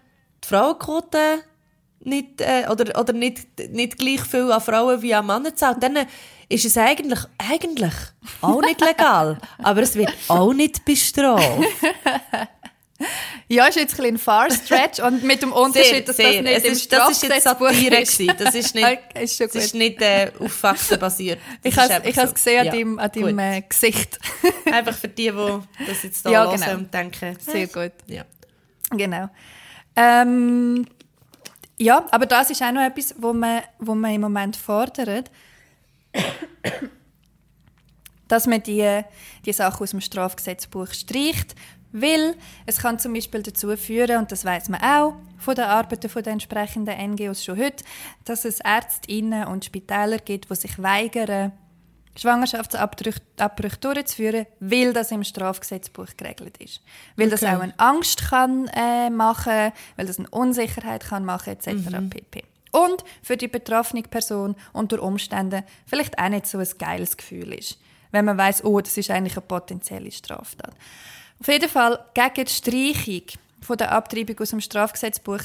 die Frauenquote nicht, äh, oder, oder nicht, nicht gleich viel an Frauen wie an Männer zahlt, dann ist es eigentlich, eigentlich auch nicht legal. <laughs> aber es wird auch nicht bestraft. <laughs>
Ja, ist jetzt ein, ein Far Stretch und mit dem Unterschied, dass sehr. das nicht es im ist, Das ist jetzt Satire ist.
Das ist nicht, <laughs> okay, ist das ist nicht äh, auf Fakten basiert.
Das ich habe es so. gesehen ja. an deinem, an deinem äh, Gesicht.
einfach für die, die das jetzt da ja, genau. und denken.
Sehr gut. Ja. Genau. Ähm, ja, aber das ist auch noch etwas, wo man, wo man im Moment fordert, dass man die, die Sachen aus dem Strafgesetzbuch streicht, weil es kann zum Beispiel dazu führen, und das weiß man auch von den Arbeiten der entsprechenden NGOs schon heute, dass es Ärztinnen und Spitäler gibt, die sich weigern, Schwangerschaftsabbrüche durchzuführen, weil das im Strafgesetzbuch geregelt ist. Weil okay. das auch eine Angst kann äh, machen, weil das eine Unsicherheit kann machen etc. Mhm. pp. Und für die betroffene Person unter Umständen vielleicht auch nicht so ein geiles Gefühl ist, wenn man weiß, oh, das ist eigentlich eine potenzielle Straftat. Auf jeden Fall gegen die Streichung von der Abtreibung aus dem Strafgesetzbuch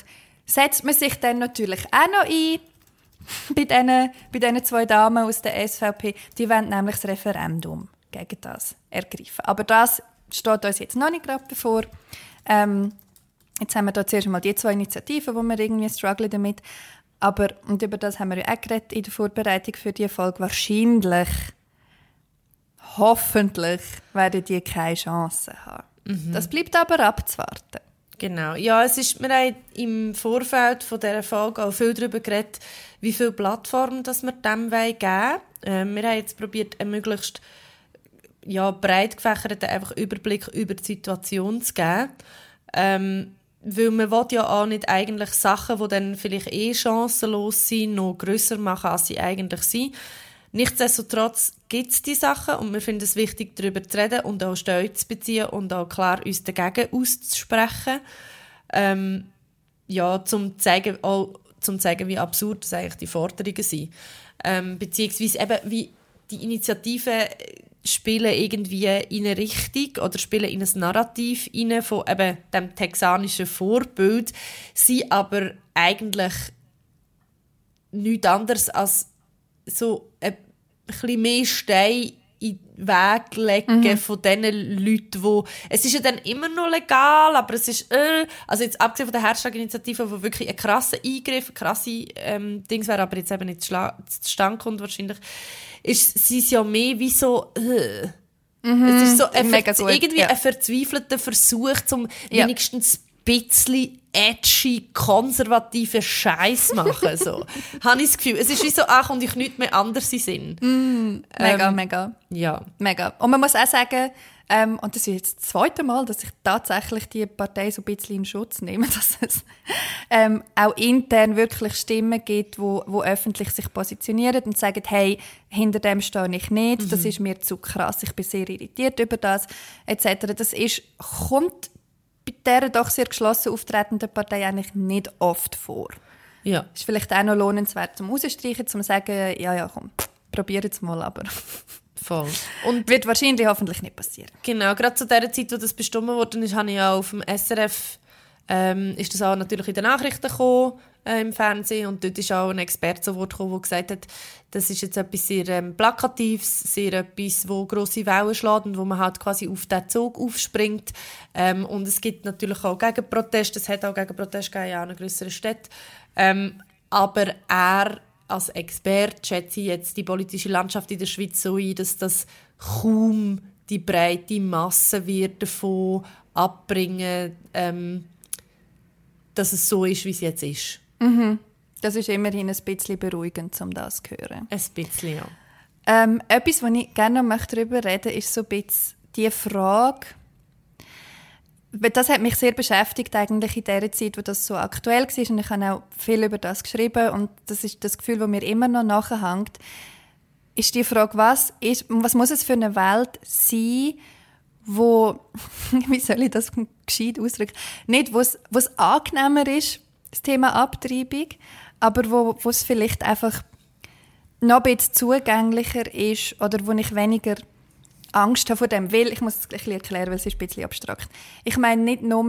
setzt man sich dann natürlich auch noch ein <laughs> bei diesen, bei diesen zwei Damen aus der SVP. Die wollen nämlich das Referendum gegen das ergreifen. Aber das steht uns jetzt noch nicht gerade bevor. Ähm, jetzt haben wir da zuerst mal die zwei Initiativen, wo wir irgendwie strugglen damit. Aber, und über das haben wir ja auch geredet in der Vorbereitung für die Folge, wahrscheinlich, hoffentlich, werden die keine Chance haben. Mhm. Das bleibt aber abzuwarten.
Genau. Ja, es ist, wir haben im Vorfeld von dieser Folge auch viel darüber geredet, wie viele Plattformen das wir dem geben wollen. Ähm, wir haben jetzt probiert, einen möglichst ja, breit gefächerten einfach Überblick über die Situation zu geben. Ähm, weil man will ja auch nicht eigentlich Sachen, die dann vielleicht eh chancenlos sind, noch grösser machen, als sie eigentlich sind. Nichtsdestotrotz gibt es die Sachen und wir finden es wichtig, darüber zu reden und auch Stellung zu beziehen und auch klar uns dagegen auszusprechen. Ähm, ja, zum zeigen, auch zum zeigen, wie absurd eigentlich die Forderungen sind. Ähm, beziehungsweise eben, wie die Initiativen spielen irgendwie in eine Richtung oder spielen in ein Narrativ rein von eben dem texanischen Vorbild, sind aber eigentlich nichts anderes als so ein bisschen mehr Steine in den Weg legen mhm. von diesen Leuten, die... Es ist ja dann immer noch legal, aber es ist... Äh, also jetzt abgesehen von der Herzschlaginitiative, wo wirklich ein krasser Eingriff, ein krasse ähm, Dings wäre, aber jetzt eben nicht zustande kommt wahrscheinlich, ist, sie ja mehr wie so... Äh, Mhm, es ist so ein irgendwie ja. ein verzweifelter Versuch, zum ja. wenigstens bisschen edgy, konservative Scheiß machen. So. <laughs> Habe ich das Gefühl. Es ist wie so, ach, und ich nicht mehr anders in Sinn.
Mm, mega, ähm, mega.
Ja.
Mega. Und man muss auch sagen, Ähm, und das ist jetzt das zweite Mal, dass ich tatsächlich die Partei so ein bisschen in Schutz nehme, <laughs> dass es ähm, auch intern wirklich Stimmen gibt, wo, wo öffentlich sich positionieren und sagen, hey, hinter dem stehe ich nicht, mhm. das ist mir zu krass, ich bin sehr irritiert über das, etc. Das ist, kommt bei dieser doch sehr geschlossen auftretenden Partei eigentlich nicht oft vor.
Ja.
Ist vielleicht auch noch lohnenswert zum Ausstreichen, zum sagen, ja, ja, komm, probier jetzt mal, aber... <laughs>
Voll.
Und wird wahrscheinlich hoffentlich nicht passieren.
Genau, gerade zu der Zeit, wo das bestimmt worden ist, habe ich ja auf dem SRF ähm, ist das auch natürlich in den Nachrichten gekommen, äh, im Fernsehen. Und dort ist auch ein Experte zu Wort gekommen, der gesagt hat, das ist jetzt etwas sehr ähm, Plakatives, sehr etwas, wo grosse Wellen schlägt und wo man halt quasi auf den Zug aufspringt. Ähm, und es gibt natürlich auch Gegenproteste, es hat auch Gegenproteste gegeben, ja, in einer grösseren Stadt, ähm, aber er als Experte schätze ich jetzt die politische Landschaft in der Schweiz so ein, dass das kaum die breite Masse wird davon abbringen, ähm, dass es so ist, wie es jetzt ist.
Mhm. Das ist immerhin ein bisschen beruhigend, um das zu hören.
Ein bisschen, ja.
Ähm, etwas, was ich gerne noch darüber reden möchte, ist so ein bisschen die Frage, das hat mich sehr beschäftigt eigentlich in der Zeit, wo das so aktuell war und ich habe auch viel über das geschrieben und das ist das Gefühl, das mir immer noch nachhängt, ist die Frage, was, ist, was muss es für eine Welt sein, wo, <laughs> wie soll ich das gescheit ausdrücken, nicht, wo es, wo es angenehmer ist, das Thema Abtreibung, aber wo, wo es vielleicht einfach noch ein bisschen zugänglicher ist oder wo ich weniger Angst habe vor dem, weil, ich muss es gleich erklären, weil es ist ein bisschen abstrakt. Ich meine nicht nur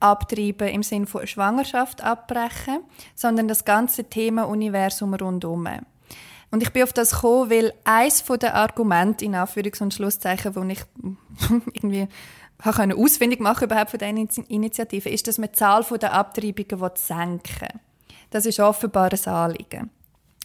abtreiben im Sinne von Schwangerschaft abbrechen, sondern das ganze Thema Universum rundherum. Und ich bin auf das gekommen, weil eines der Argumente, in Anführungs- und Schlusszeichen, wo ich <laughs> irgendwie habe ausfindig machen überhaupt von dieser Initiative, ist, dass man die Zahl der Abtreibungen senken will. Das ist offenbar ein Anliegen.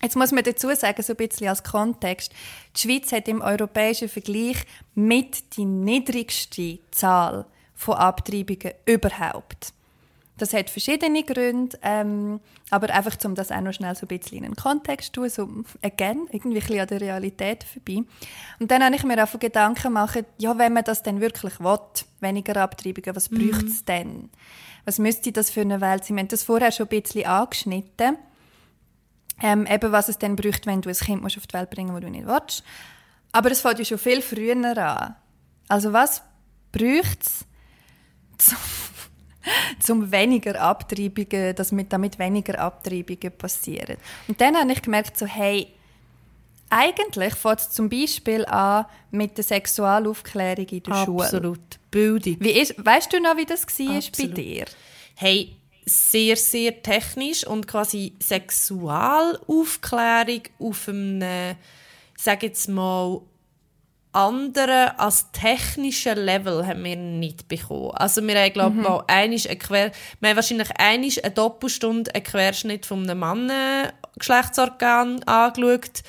Jetzt muss man dazu sagen, so ein bisschen als Kontext, die Schweiz hat im europäischen Vergleich mit die niedrigste Zahl von Abtreibungen überhaupt. Das hat verschiedene Gründe, ähm, aber einfach, um das auch noch schnell so ein bisschen in einen Kontext zu tun, so, again, irgendwie ein bisschen an der Realität vorbei. Und dann habe ich mir einfach Gedanken gemacht, ja, wenn man das denn wirklich will, weniger Abtreibungen, was mhm. braucht es denn? Was müsste das für eine Welt sein? Wir haben das vorher schon ein bisschen angeschnitten. Ähm, eben, was es dann braucht, wenn du ein Kind musst auf die Welt bringen musst, das du nicht willst. Aber es fängt ja schon viel früher an. Also was braucht es, <laughs> zum, weniger Abtreibungen, damit, damit weniger Abtreibungen passieren? Und dann habe ich gemerkt, so, hey, eigentlich fängt es zum Beispiel an mit der Sexualaufklärung in der
Absolut.
Schule.
Absolut. Bildung.
Wie ist, weißt du noch, wie das war bei dir?
Hey, sehr, sehr technisch und quasi Sexualaufklärung auf einem, sage jetzt mal, anderen als technischen Level haben wir nicht bekommen. Also wir haben, glaube ich, mhm. mal einisch eine Quer wir haben wahrscheinlich einisch eine Doppelstunde einen Querschnitt von einem Mann-Geschlechtsorgan angeschaut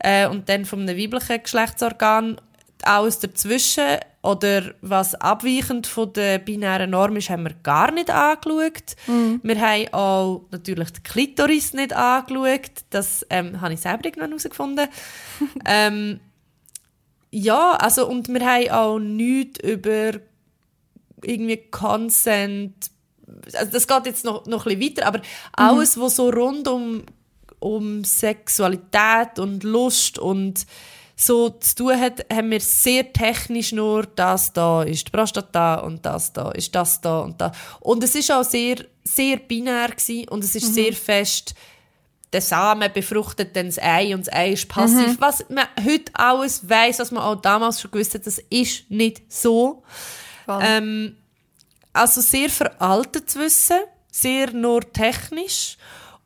äh, und dann von einem weiblichen Geschlechtsorgan alles dazwischen oder was abweichend von der binären Norm ist, haben wir gar nicht angeschaut. Mm. Wir haben auch natürlich die Klitoris nicht angeschaut. Das ähm, habe ich selber irgendwann herausgefunden. <laughs> ähm, ja, also und wir haben auch nichts über irgendwie Consent. Also das geht jetzt noch, noch ein bisschen weiter, aber alles, mm. was so rund um, um Sexualität und Lust und so zu tun hat, haben wir sehr technisch nur das da ist die Prostata und das da ist das da und da. Und es ist auch sehr, sehr binär gewesen und es ist mhm. sehr fest, der Samen befruchtet dann das Ei und das Ei ist passiv. Mhm. Was man heute alles weiß, was man auch damals schon gewusst hat, das ist nicht so. Ähm, also sehr veraltet zu wissen, sehr nur technisch.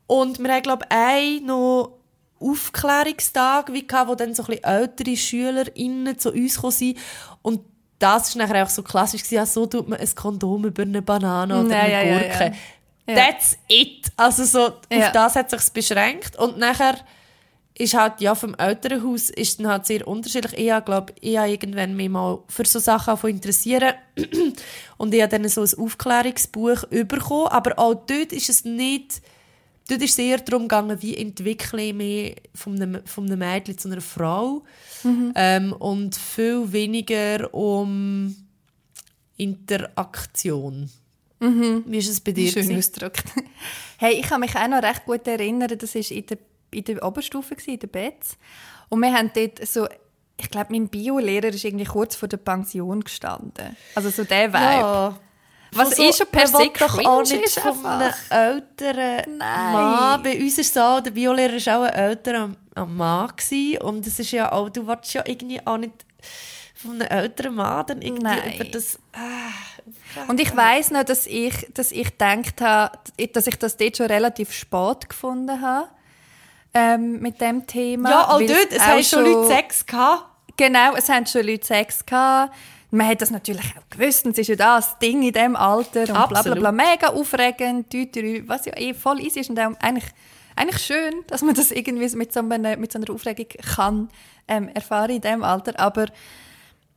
Und wir haben, glaube ich, ein noch Aufklärungstag, wie gehabt, wo dann so ein bisschen ältere SchülerInnen zu uns gekommen Und das war nachher auch so klassisch, ja, so tut man ein Kondom über eine Banane oder eine ja, Gurke. Ja, ja. That's it. Also so, auf das hat es sich beschränkt. Und nachher ist halt, ja, vom Elternhaus ist dann halt sehr unterschiedlich. Ich glaube, ich habe irgendwann mich mal für so Sachen interessieren. <clears throat> Und ich habe dann so ein Aufklärungsbuch bekommen. Aber auch dort ist es nicht dort ist es eher darum gegangen, wie entwickle ich mich von einem, von einem Mädchen zu einer Frau. Mhm. Ähm, und viel weniger um Interaktion. Mhm. Wie ist es bei dir?
Schön ausgedrückt. <laughs> Hey, ich kann mich auch noch recht gut erinnern, das war in der, in der Oberstufe, in der BETS. Und wir haben dort so, ich glaube, mein Biolehrer ist irgendwie kurz vor der Pension gestanden. Also so der Vibe. Ja. Was so, ist schon per se
doch auch nicht ist von einem älteren Nein. Mann. Bei uns ist es so, der Biolehrer war auch ein älterer Mann. Gewesen. Und es ist ja auch, du warst ja irgendwie auch nicht von einem älteren Mann dann irgendwie Nein. über das...
Äh, und ich weiss noch, dass ich, dass ich gedacht habe, dass ich das dort schon relativ spät gefunden habe. Ähm, mit dem Thema.
Ja, auch dort, es haben schon Leute Sex gehabt.
Genau, es haben schon Leute Sex gehabt man hat das natürlich auch gewusst, und es ist ja das Ding in diesem Alter und Absolut. bla bla bla, mega aufregend, was ja eh voll easy ist und auch eigentlich, eigentlich schön, dass man das irgendwie mit so einer, mit so einer Aufregung kann ähm, erfahren in diesem Alter, aber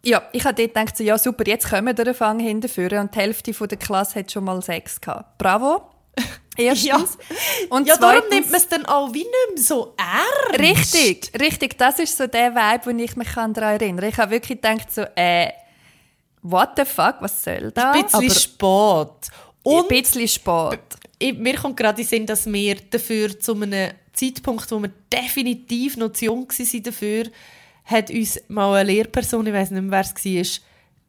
ja, ich habe dort gedacht, so, ja super, jetzt kommen wir den Fang hinterführen und die Hälfte der Klasse hat schon mal Sex gehabt. Bravo! <laughs> Erstens.
Ja, und ja darum nimmt man es dann auch wie nicht mehr so ernst.
Richtig, richtig. Das ist so der Vibe, wo ich mich daran erinnere. Ich habe wirklich gedacht, so, äh, what the fuck, was soll das?
Ein bisschen spät.
Und ein bisschen spät.
Mir kommt gerade in den Sinn, dass wir dafür zu einem Zeitpunkt, wo wir definitiv noch zu jung waren dafür, hat uns mal eine Lehrperson, ich weiß nicht mehr, wer es war,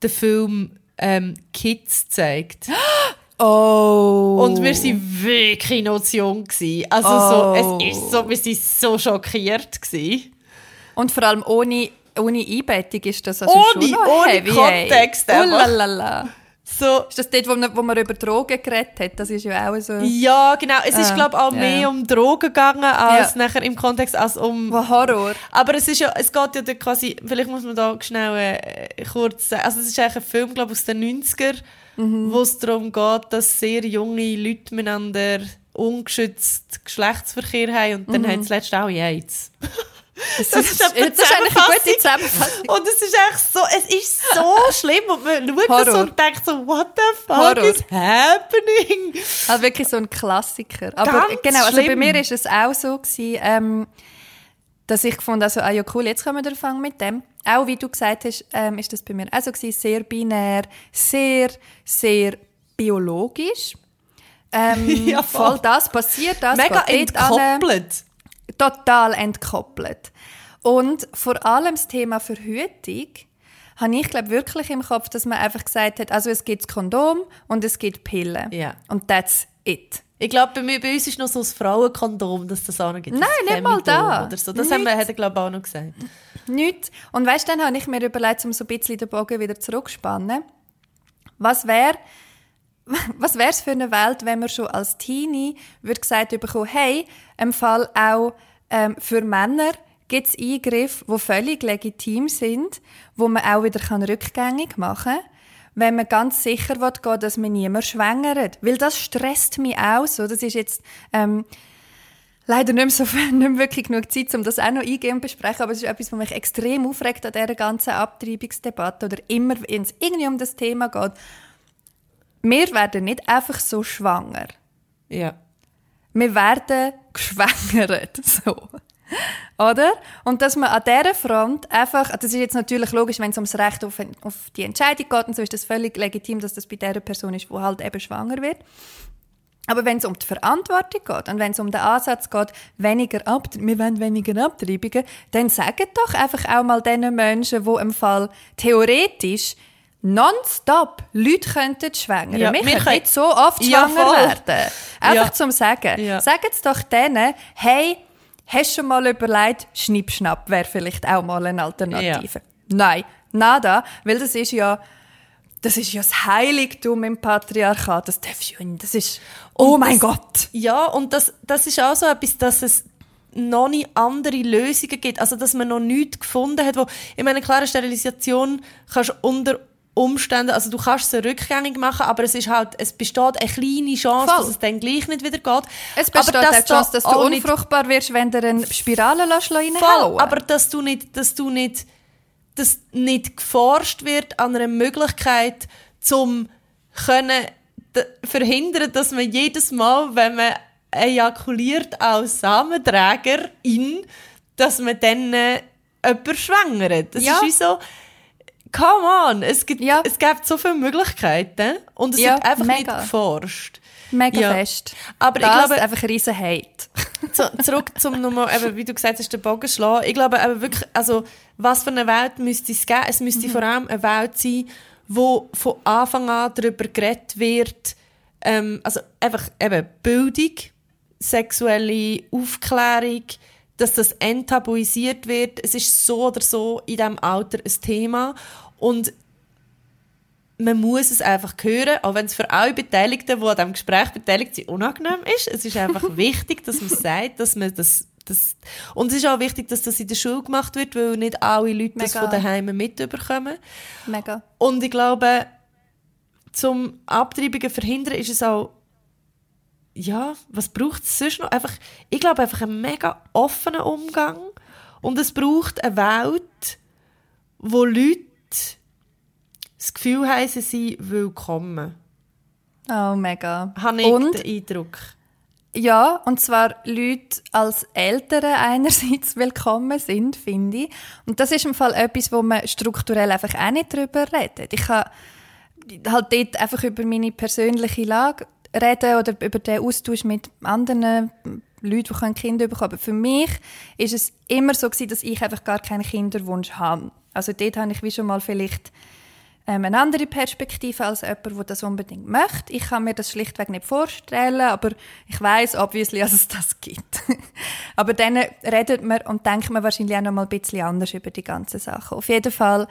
den Film ähm, Kids gezeigt. <gasps>
Oh.
Und wir waren wirklich noch zu jung. Also oh. so, es ist so, wir waren so schockiert. Gewesen.
Und vor allem ohne ohne Einbettung ist das also
ohne, schon ohne heavy, Kontext.
Hey. So. Ist das dort, wo man, wo man über Drogen geredet hat? Das ist ja auch so...
Ja, genau. Es ist, äh, glaube ich, auch mehr ja. um Drogen gegangen, als ja. nachher im Kontext als um...
Horror.
Aber es ist ja, es geht ja quasi, vielleicht muss man da schnell äh, kurz sagen, also es ist eigentlich ein Film, glaube ich, aus den 90er, mhm. wo es darum geht, dass sehr junge Leute miteinander ungeschützt Geschlechtsverkehr haben und dann mhm. haben sie letztlich auch AIDS. <laughs>
Das, das, ist, das ist eigentlich eine gute Zusammenfassung.
Und es ist echt so, es ist so <laughs> schlimm und man schaut Horror. das und denkt so, what the fuck Horror. is happening?
Also wirklich so ein Klassiker. Aber Ganz genau, also bei mir ist es auch so gewesen, ähm, dass ich gefunden also, ah ja cool, jetzt können wir anfangen mit dem. Auch wie du gesagt hast, ähm, ist das bei mir auch so gewesen, sehr binär, sehr, sehr biologisch. Ähm, <laughs> ja, voll. voll das passiert, das
Mega entkoppelt
total entkoppelt. Und vor allem das Thema Verhütung habe ich glaube wirklich im Kopf, dass man einfach gesagt hat, also es gibt Kondom und es gibt Pillen.
Ja.
Und that's it.
Ich glaube, bei, bei, uns ist noch so ein Frauenkondom, dass das auch noch gibt.
Nein, nicht mal da.
Oder so. Das haben wir, hat er, glaube ich, auch noch gesagt.
Nicht. Und weißt du, dann habe ich mir überlegt, um so ein bisschen den Bogen wieder zurückzuspannen. Was wäre was wäre es für eine Welt, wenn man schon als Teenie würde gesagt bekommen, hey, im Fall auch ähm, für Männer gibt es Eingriffe, die völlig legitim sind, wo man auch wieder rückgängig machen kann, wenn man ganz sicher will gehen, dass man niemand schwängert. Weil das stresst mich auch so. Das ist jetzt ähm, leider nicht mehr, so, <laughs> nicht mehr wirklich genug Zeit, um das auch noch eingehen und besprechen, aber es ist etwas, was mich extrem aufregt an dieser ganzen Abtreibungsdebatte oder immer, wenn es irgendwie um das Thema geht wir werden nicht einfach so schwanger.
Ja.
Wir werden geschwängert, <laughs> so. Oder? Und dass man an dieser Front einfach, das ist jetzt natürlich logisch, wenn es ums Recht auf, auf die Entscheidung geht, und so ist das völlig legitim, dass das bei der Person ist, wo halt eben schwanger wird. Aber wenn es um die Verantwortung geht und wenn es um den Ansatz geht, weniger Ab wir wollen weniger Abtreibungen, dann sagen doch einfach auch mal den Menschen, die im Fall theoretisch nonstop Leute könnten schwängern. Ja, wir, können nicht so oft schwanger ja, werden. Einfach ja. zum Sagen. Ja. Sagt es doch denen, hey, hast du schon mal überlegt, Schnippschnapp wäre vielleicht auch mal eine Alternative. Ja. Nein, nada, weil das ist ja das ist ja das Heiligtum im Patriarchat. Das darfst du nicht. Das ist, oh und mein
das,
Gott.
Ja, und das, das ist auch so etwas, dass es noch nicht andere Lösungen gibt. Also, dass man noch nichts gefunden hat, wo, ich meine, klare Sterilisation kannst du unter Umständen, also du kannst es rückgängig machen, aber es ist halt, es besteht eine kleine Chance, Voll. dass es dann gleich nicht wieder geht.
Es besteht aber eine Chance, dass du unfruchtbar wirst, wenn du eine Spirale reinhauen
Voll, aber dass du nicht, dass du nicht, dass nicht geforscht wird an einer Möglichkeit, zum können verhindern, dass man jedes Mal, wenn man ejakuliert als Samenträgerin, dass man dann äh, jemanden schwängert. Das
Ja.
ist wie so, come on, es gibt,
Ja.
es gibt so viele Möglichkeiten und es
Ja,
wird einfach nicht
mega.
geforscht.
Mega
Ja.
fest.
Aber ich
das
glaube-
einfach ein riesen Hate. <laughs>
Zu, zurück zum nochmal, eben, wie du gesagt hast, den Bogen schlagen. Ich glaube eben wirklich, also, was für eine Welt müsste es geben? Es müsste vor allem eine Welt sein, wo von Anfang an darüber geredet wird, ähm, also einfach eben Bildung, sexuelle Aufklärung, dass das enttabuisiert wird. Es ist so oder so in diesem Alter ein Thema und man muss es einfach hören, auch wenn es für alle Beteiligten, die an diesem Gespräch beteiligt sind, unangenehm ist. Es ist einfach <laughs> wichtig, dass man sagt, dass man das, das... Und es ist auch wichtig, dass das in der Schule gemacht wird, weil nicht alle Leute das
Mega.
von daheim mitbekommen.
Mega.
Und ich glaube, zum Abtreibungen verhindern ist es auch ja, was braucht es sonst noch? Einfach, ich glaube einfach einen mega offenen Umgang und es braucht eine Welt, wo Leute das Gefühl haben, sie sind willkommen.
Oh, mega.
Habe ich
Und
den Eindruck.
Ja, und zwar Leute als Eltern einerseits willkommen sind, finde ich. Und das ist im Fall etwas, wo man strukturell einfach auch nicht drüber redet. Ich kann halt dort einfach über meine persönliche Lage reden oder über den Austausch mit anderen Leuten, die Kinder bekommen Aber für mich ist es immer so gewesen, dass ich einfach gar keinen Kinderwunsch habe. Also dort habe ich wie schon mal vielleicht ähm, eine andere Perspektive als jemand, der das unbedingt möchte. Ich kann mir das schlichtweg nicht vorstellen, aber ich weiß obviously, dass es das gibt. <laughs> aber dann redet man und denkt man wahrscheinlich auch noch mal ein bisschen anders über die ganzen Sachen. Auf jeden Fall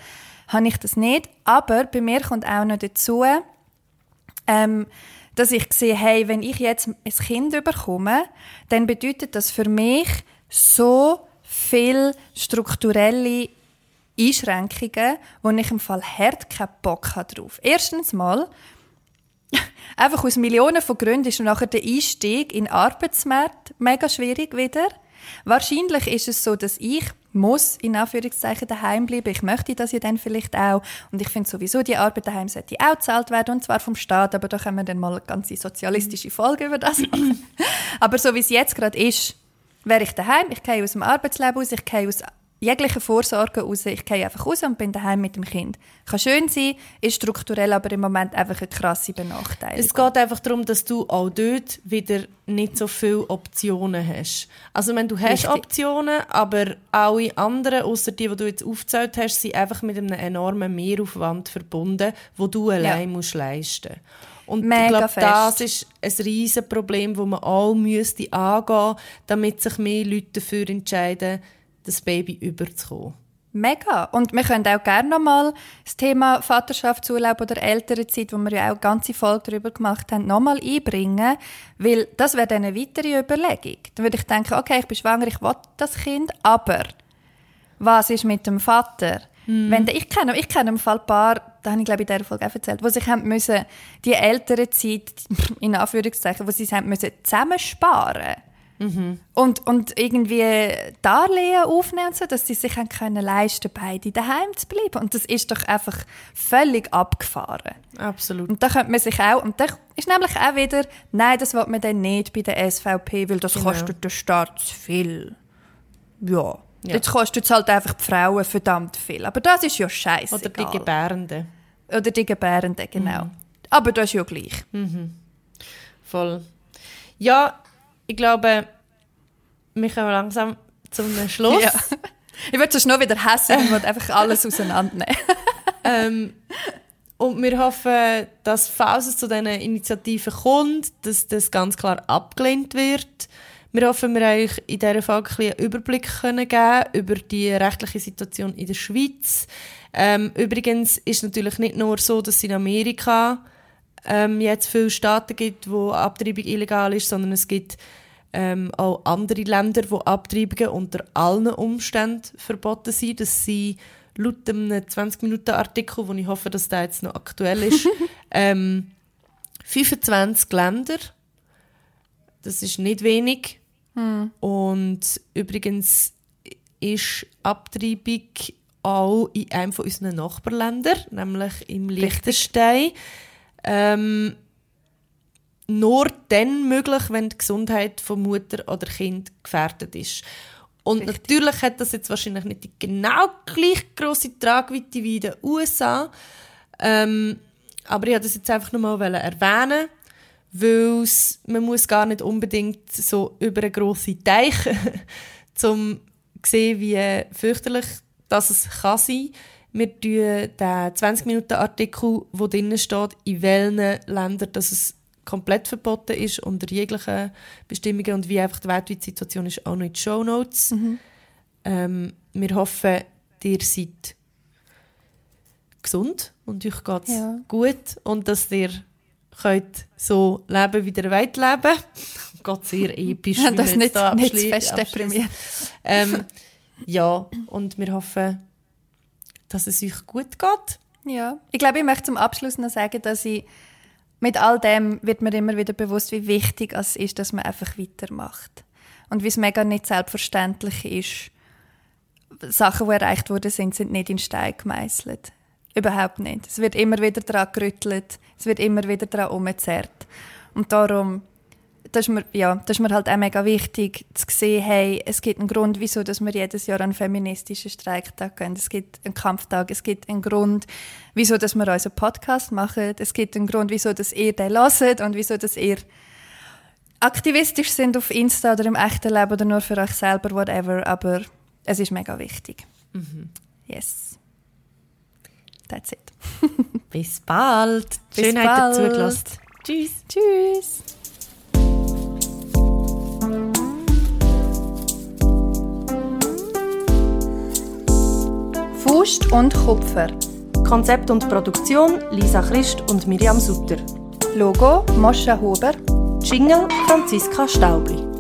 habe ich das nicht, aber bei mir kommt auch noch dazu, ähm, dass ich sehe, hey, wenn ich jetzt ein Kind bekomme, dann bedeutet das für mich so viel strukturelle Einschränkungen, wo ich im Fall hart keinen Bock habe drauf. Erstens mal, <laughs> einfach aus Millionen von Gründen ist nachher der Einstieg in den Arbeitsmarkt mega schwierig wieder. Wahrscheinlich ist es so, dass ich muss in Anführungszeichen daheim bleiben. Ich möchte das ja dann vielleicht auch. Und ich finde sowieso, die Arbeit daheim sollte auch gezahlt werden, und zwar vom Staat. Aber da können wir dann mal eine ganze sozialistische Folge über das machen. <laughs> aber so wie es jetzt gerade ist, wäre ich daheim, ich gehe aus dem Arbeitsleben raus, ich gehe aus jeglichen Vorsorge raus, ich gehe einfach raus und bin daheim mit dem Kind. Kann schön sein, ist strukturell aber im Moment einfach eine krasse Benachteiligung.
Es geht einfach darum, dass du auch dort wieder nicht so viele Optionen hast. Also wenn du hast
Richtig.
Optionen, aber alle anderen, außer die, die du jetzt aufgezählt hast, sind einfach mit einem enormen Mehraufwand verbunden, wo du allein musst leisten. Und
Mega
ich glaube, das ist ein riesen Problem, das man auch müsste angehen, damit sich mehr Leute dafür entscheiden, das Baby überzukommen.
Mega. Und wir können auch gerne nochmal das Thema Vaterschaftsurlaub oder Elternzeit, wo wir ja auch eine ganze Folge darüber gemacht haben, nochmal einbringen. Weil das wäre dann eine weitere Überlegung. Dann würde ich denken, okay, ich bin schwanger, ich will das Kind, aber was ist mit dem Vater? Wenn der, ich kenne, ich kenne im Fall ein paar, da habe ich glaube ich in dieser Folge auch erzählt, wo sich haben müssen, die ältere Zeit, in Anführungszeichen, wo sie es haben müssen zusammensparen und, und irgendwie Darlehen aufnehmen und so, dass sie sich haben können leisten beide daheim zu bleiben. Und das ist doch einfach völlig abgefahren.
Absolut.
Und da könnte man sich auch, und da ist nämlich auch wieder, nein, das will man dann nicht bei der SVP, weil das
Genau.
kostet den Staat zu viel. Ja.
Ja.
Jetzt kostet es halt einfach die Frauen verdammt viel. Aber das ist ja scheiße.
Oder die Gebärenden.
Oder die Gebärenden,
Mhm.
genau. Aber das ist ja gleich.
Voll. Ja, ich glaube, wir kommen langsam zum Schluss.
Ja. <laughs> Ich würde sonst noch wieder hassen und würde einfach alles auseinandernehmen. <laughs>
Ähm, und wir hoffen, dass, falls es zu diesen Initiativen kommt, dass das ganz klar abgelehnt wird. Wir hoffen, wir euch in dieser Folge einen Überblick können geben über die rechtliche Situation in der Schweiz. Ähm, übrigens ist es natürlich nicht nur so, dass in Amerika ähm, jetzt viele Staaten gibt, wo Abtreibung illegal ist, sondern es gibt ähm, auch andere Länder, wo Abtreibungen unter allen Umständen verboten sind. Das sind laut einem 20-Minuten-Artikel, wo ich hoffe, dass der jetzt noch aktuell ist, <laughs> ähm, 25 Länder. Das ist nicht wenig. Und übrigens ist Abtreibung auch in einem von unseren Nachbarländern, nämlich im Liechtenstein. Ähm, nur dann möglich, wenn die Gesundheit von Mutter oder Kind gefährdet ist. Und Richtig. natürlich hat das jetzt wahrscheinlich nicht die genau gleich grosse Tragweite wie in den USA. Ähm, aber ich wollte das jetzt einfach nochmal erwähnen, weil man muss gar nicht unbedingt so über einen grossen Teich, <laughs> um zu sehen, wie fürchterlich das es kann sein Wir tun den 20-Minuten-Artikel, der drinnen steht, in welchen Ländern dass es komplett verboten ist, unter jeglichen Bestimmungen und wie einfach die weltweite Situation ist, auch noch in die Show Notes. Mhm. Ähm, wir hoffen, ihr seid gesund und euch geht es ja. gut und dass ihr könnt so leben, wie ihr wollt leben. <laughs> Gott, sehr episch.
Ja, das nicht, da nicht fest deprimiert.
Ähm, ja, und wir hoffen, dass es euch gut geht.
Ja, ich glaube, ich möchte zum Abschluss noch sagen, dass ich mit all dem wird mir immer wieder bewusst, wie wichtig es ist, dass man einfach weitermacht. Und wie es mega nicht selbstverständlich ist, Sachen, die erreicht worden sind, sind nicht in Stein gemeißelt. Überhaupt nicht. Es wird immer wieder daran gerüttelt, es wird immer wieder daran umgezerrt. Und darum das ist, mir, ja, das ist mir halt auch mega wichtig, zu sehen, hey, es gibt einen Grund, wieso dass wir jedes Jahr einen feministischen Streiktag gehen. Es gibt einen Kampftag, es gibt einen Grund, wieso dass wir unseren Podcast machen. Es gibt einen Grund, wieso dass ihr den hört und wieso dass ihr aktivistisch sind auf Insta oder im echten Leben oder nur für euch selber, whatever. Aber es ist mega wichtig. Mhm. Yes. That's it. <laughs>
Bis bald.
Bis Schön, bald.
Tschüss.
Tschüss. Faust und Kupfer.
Konzept und Produktion Lisa Christ und Miriam Sutter.
Logo Moscha Huber.
Jingle Franziska Staubli.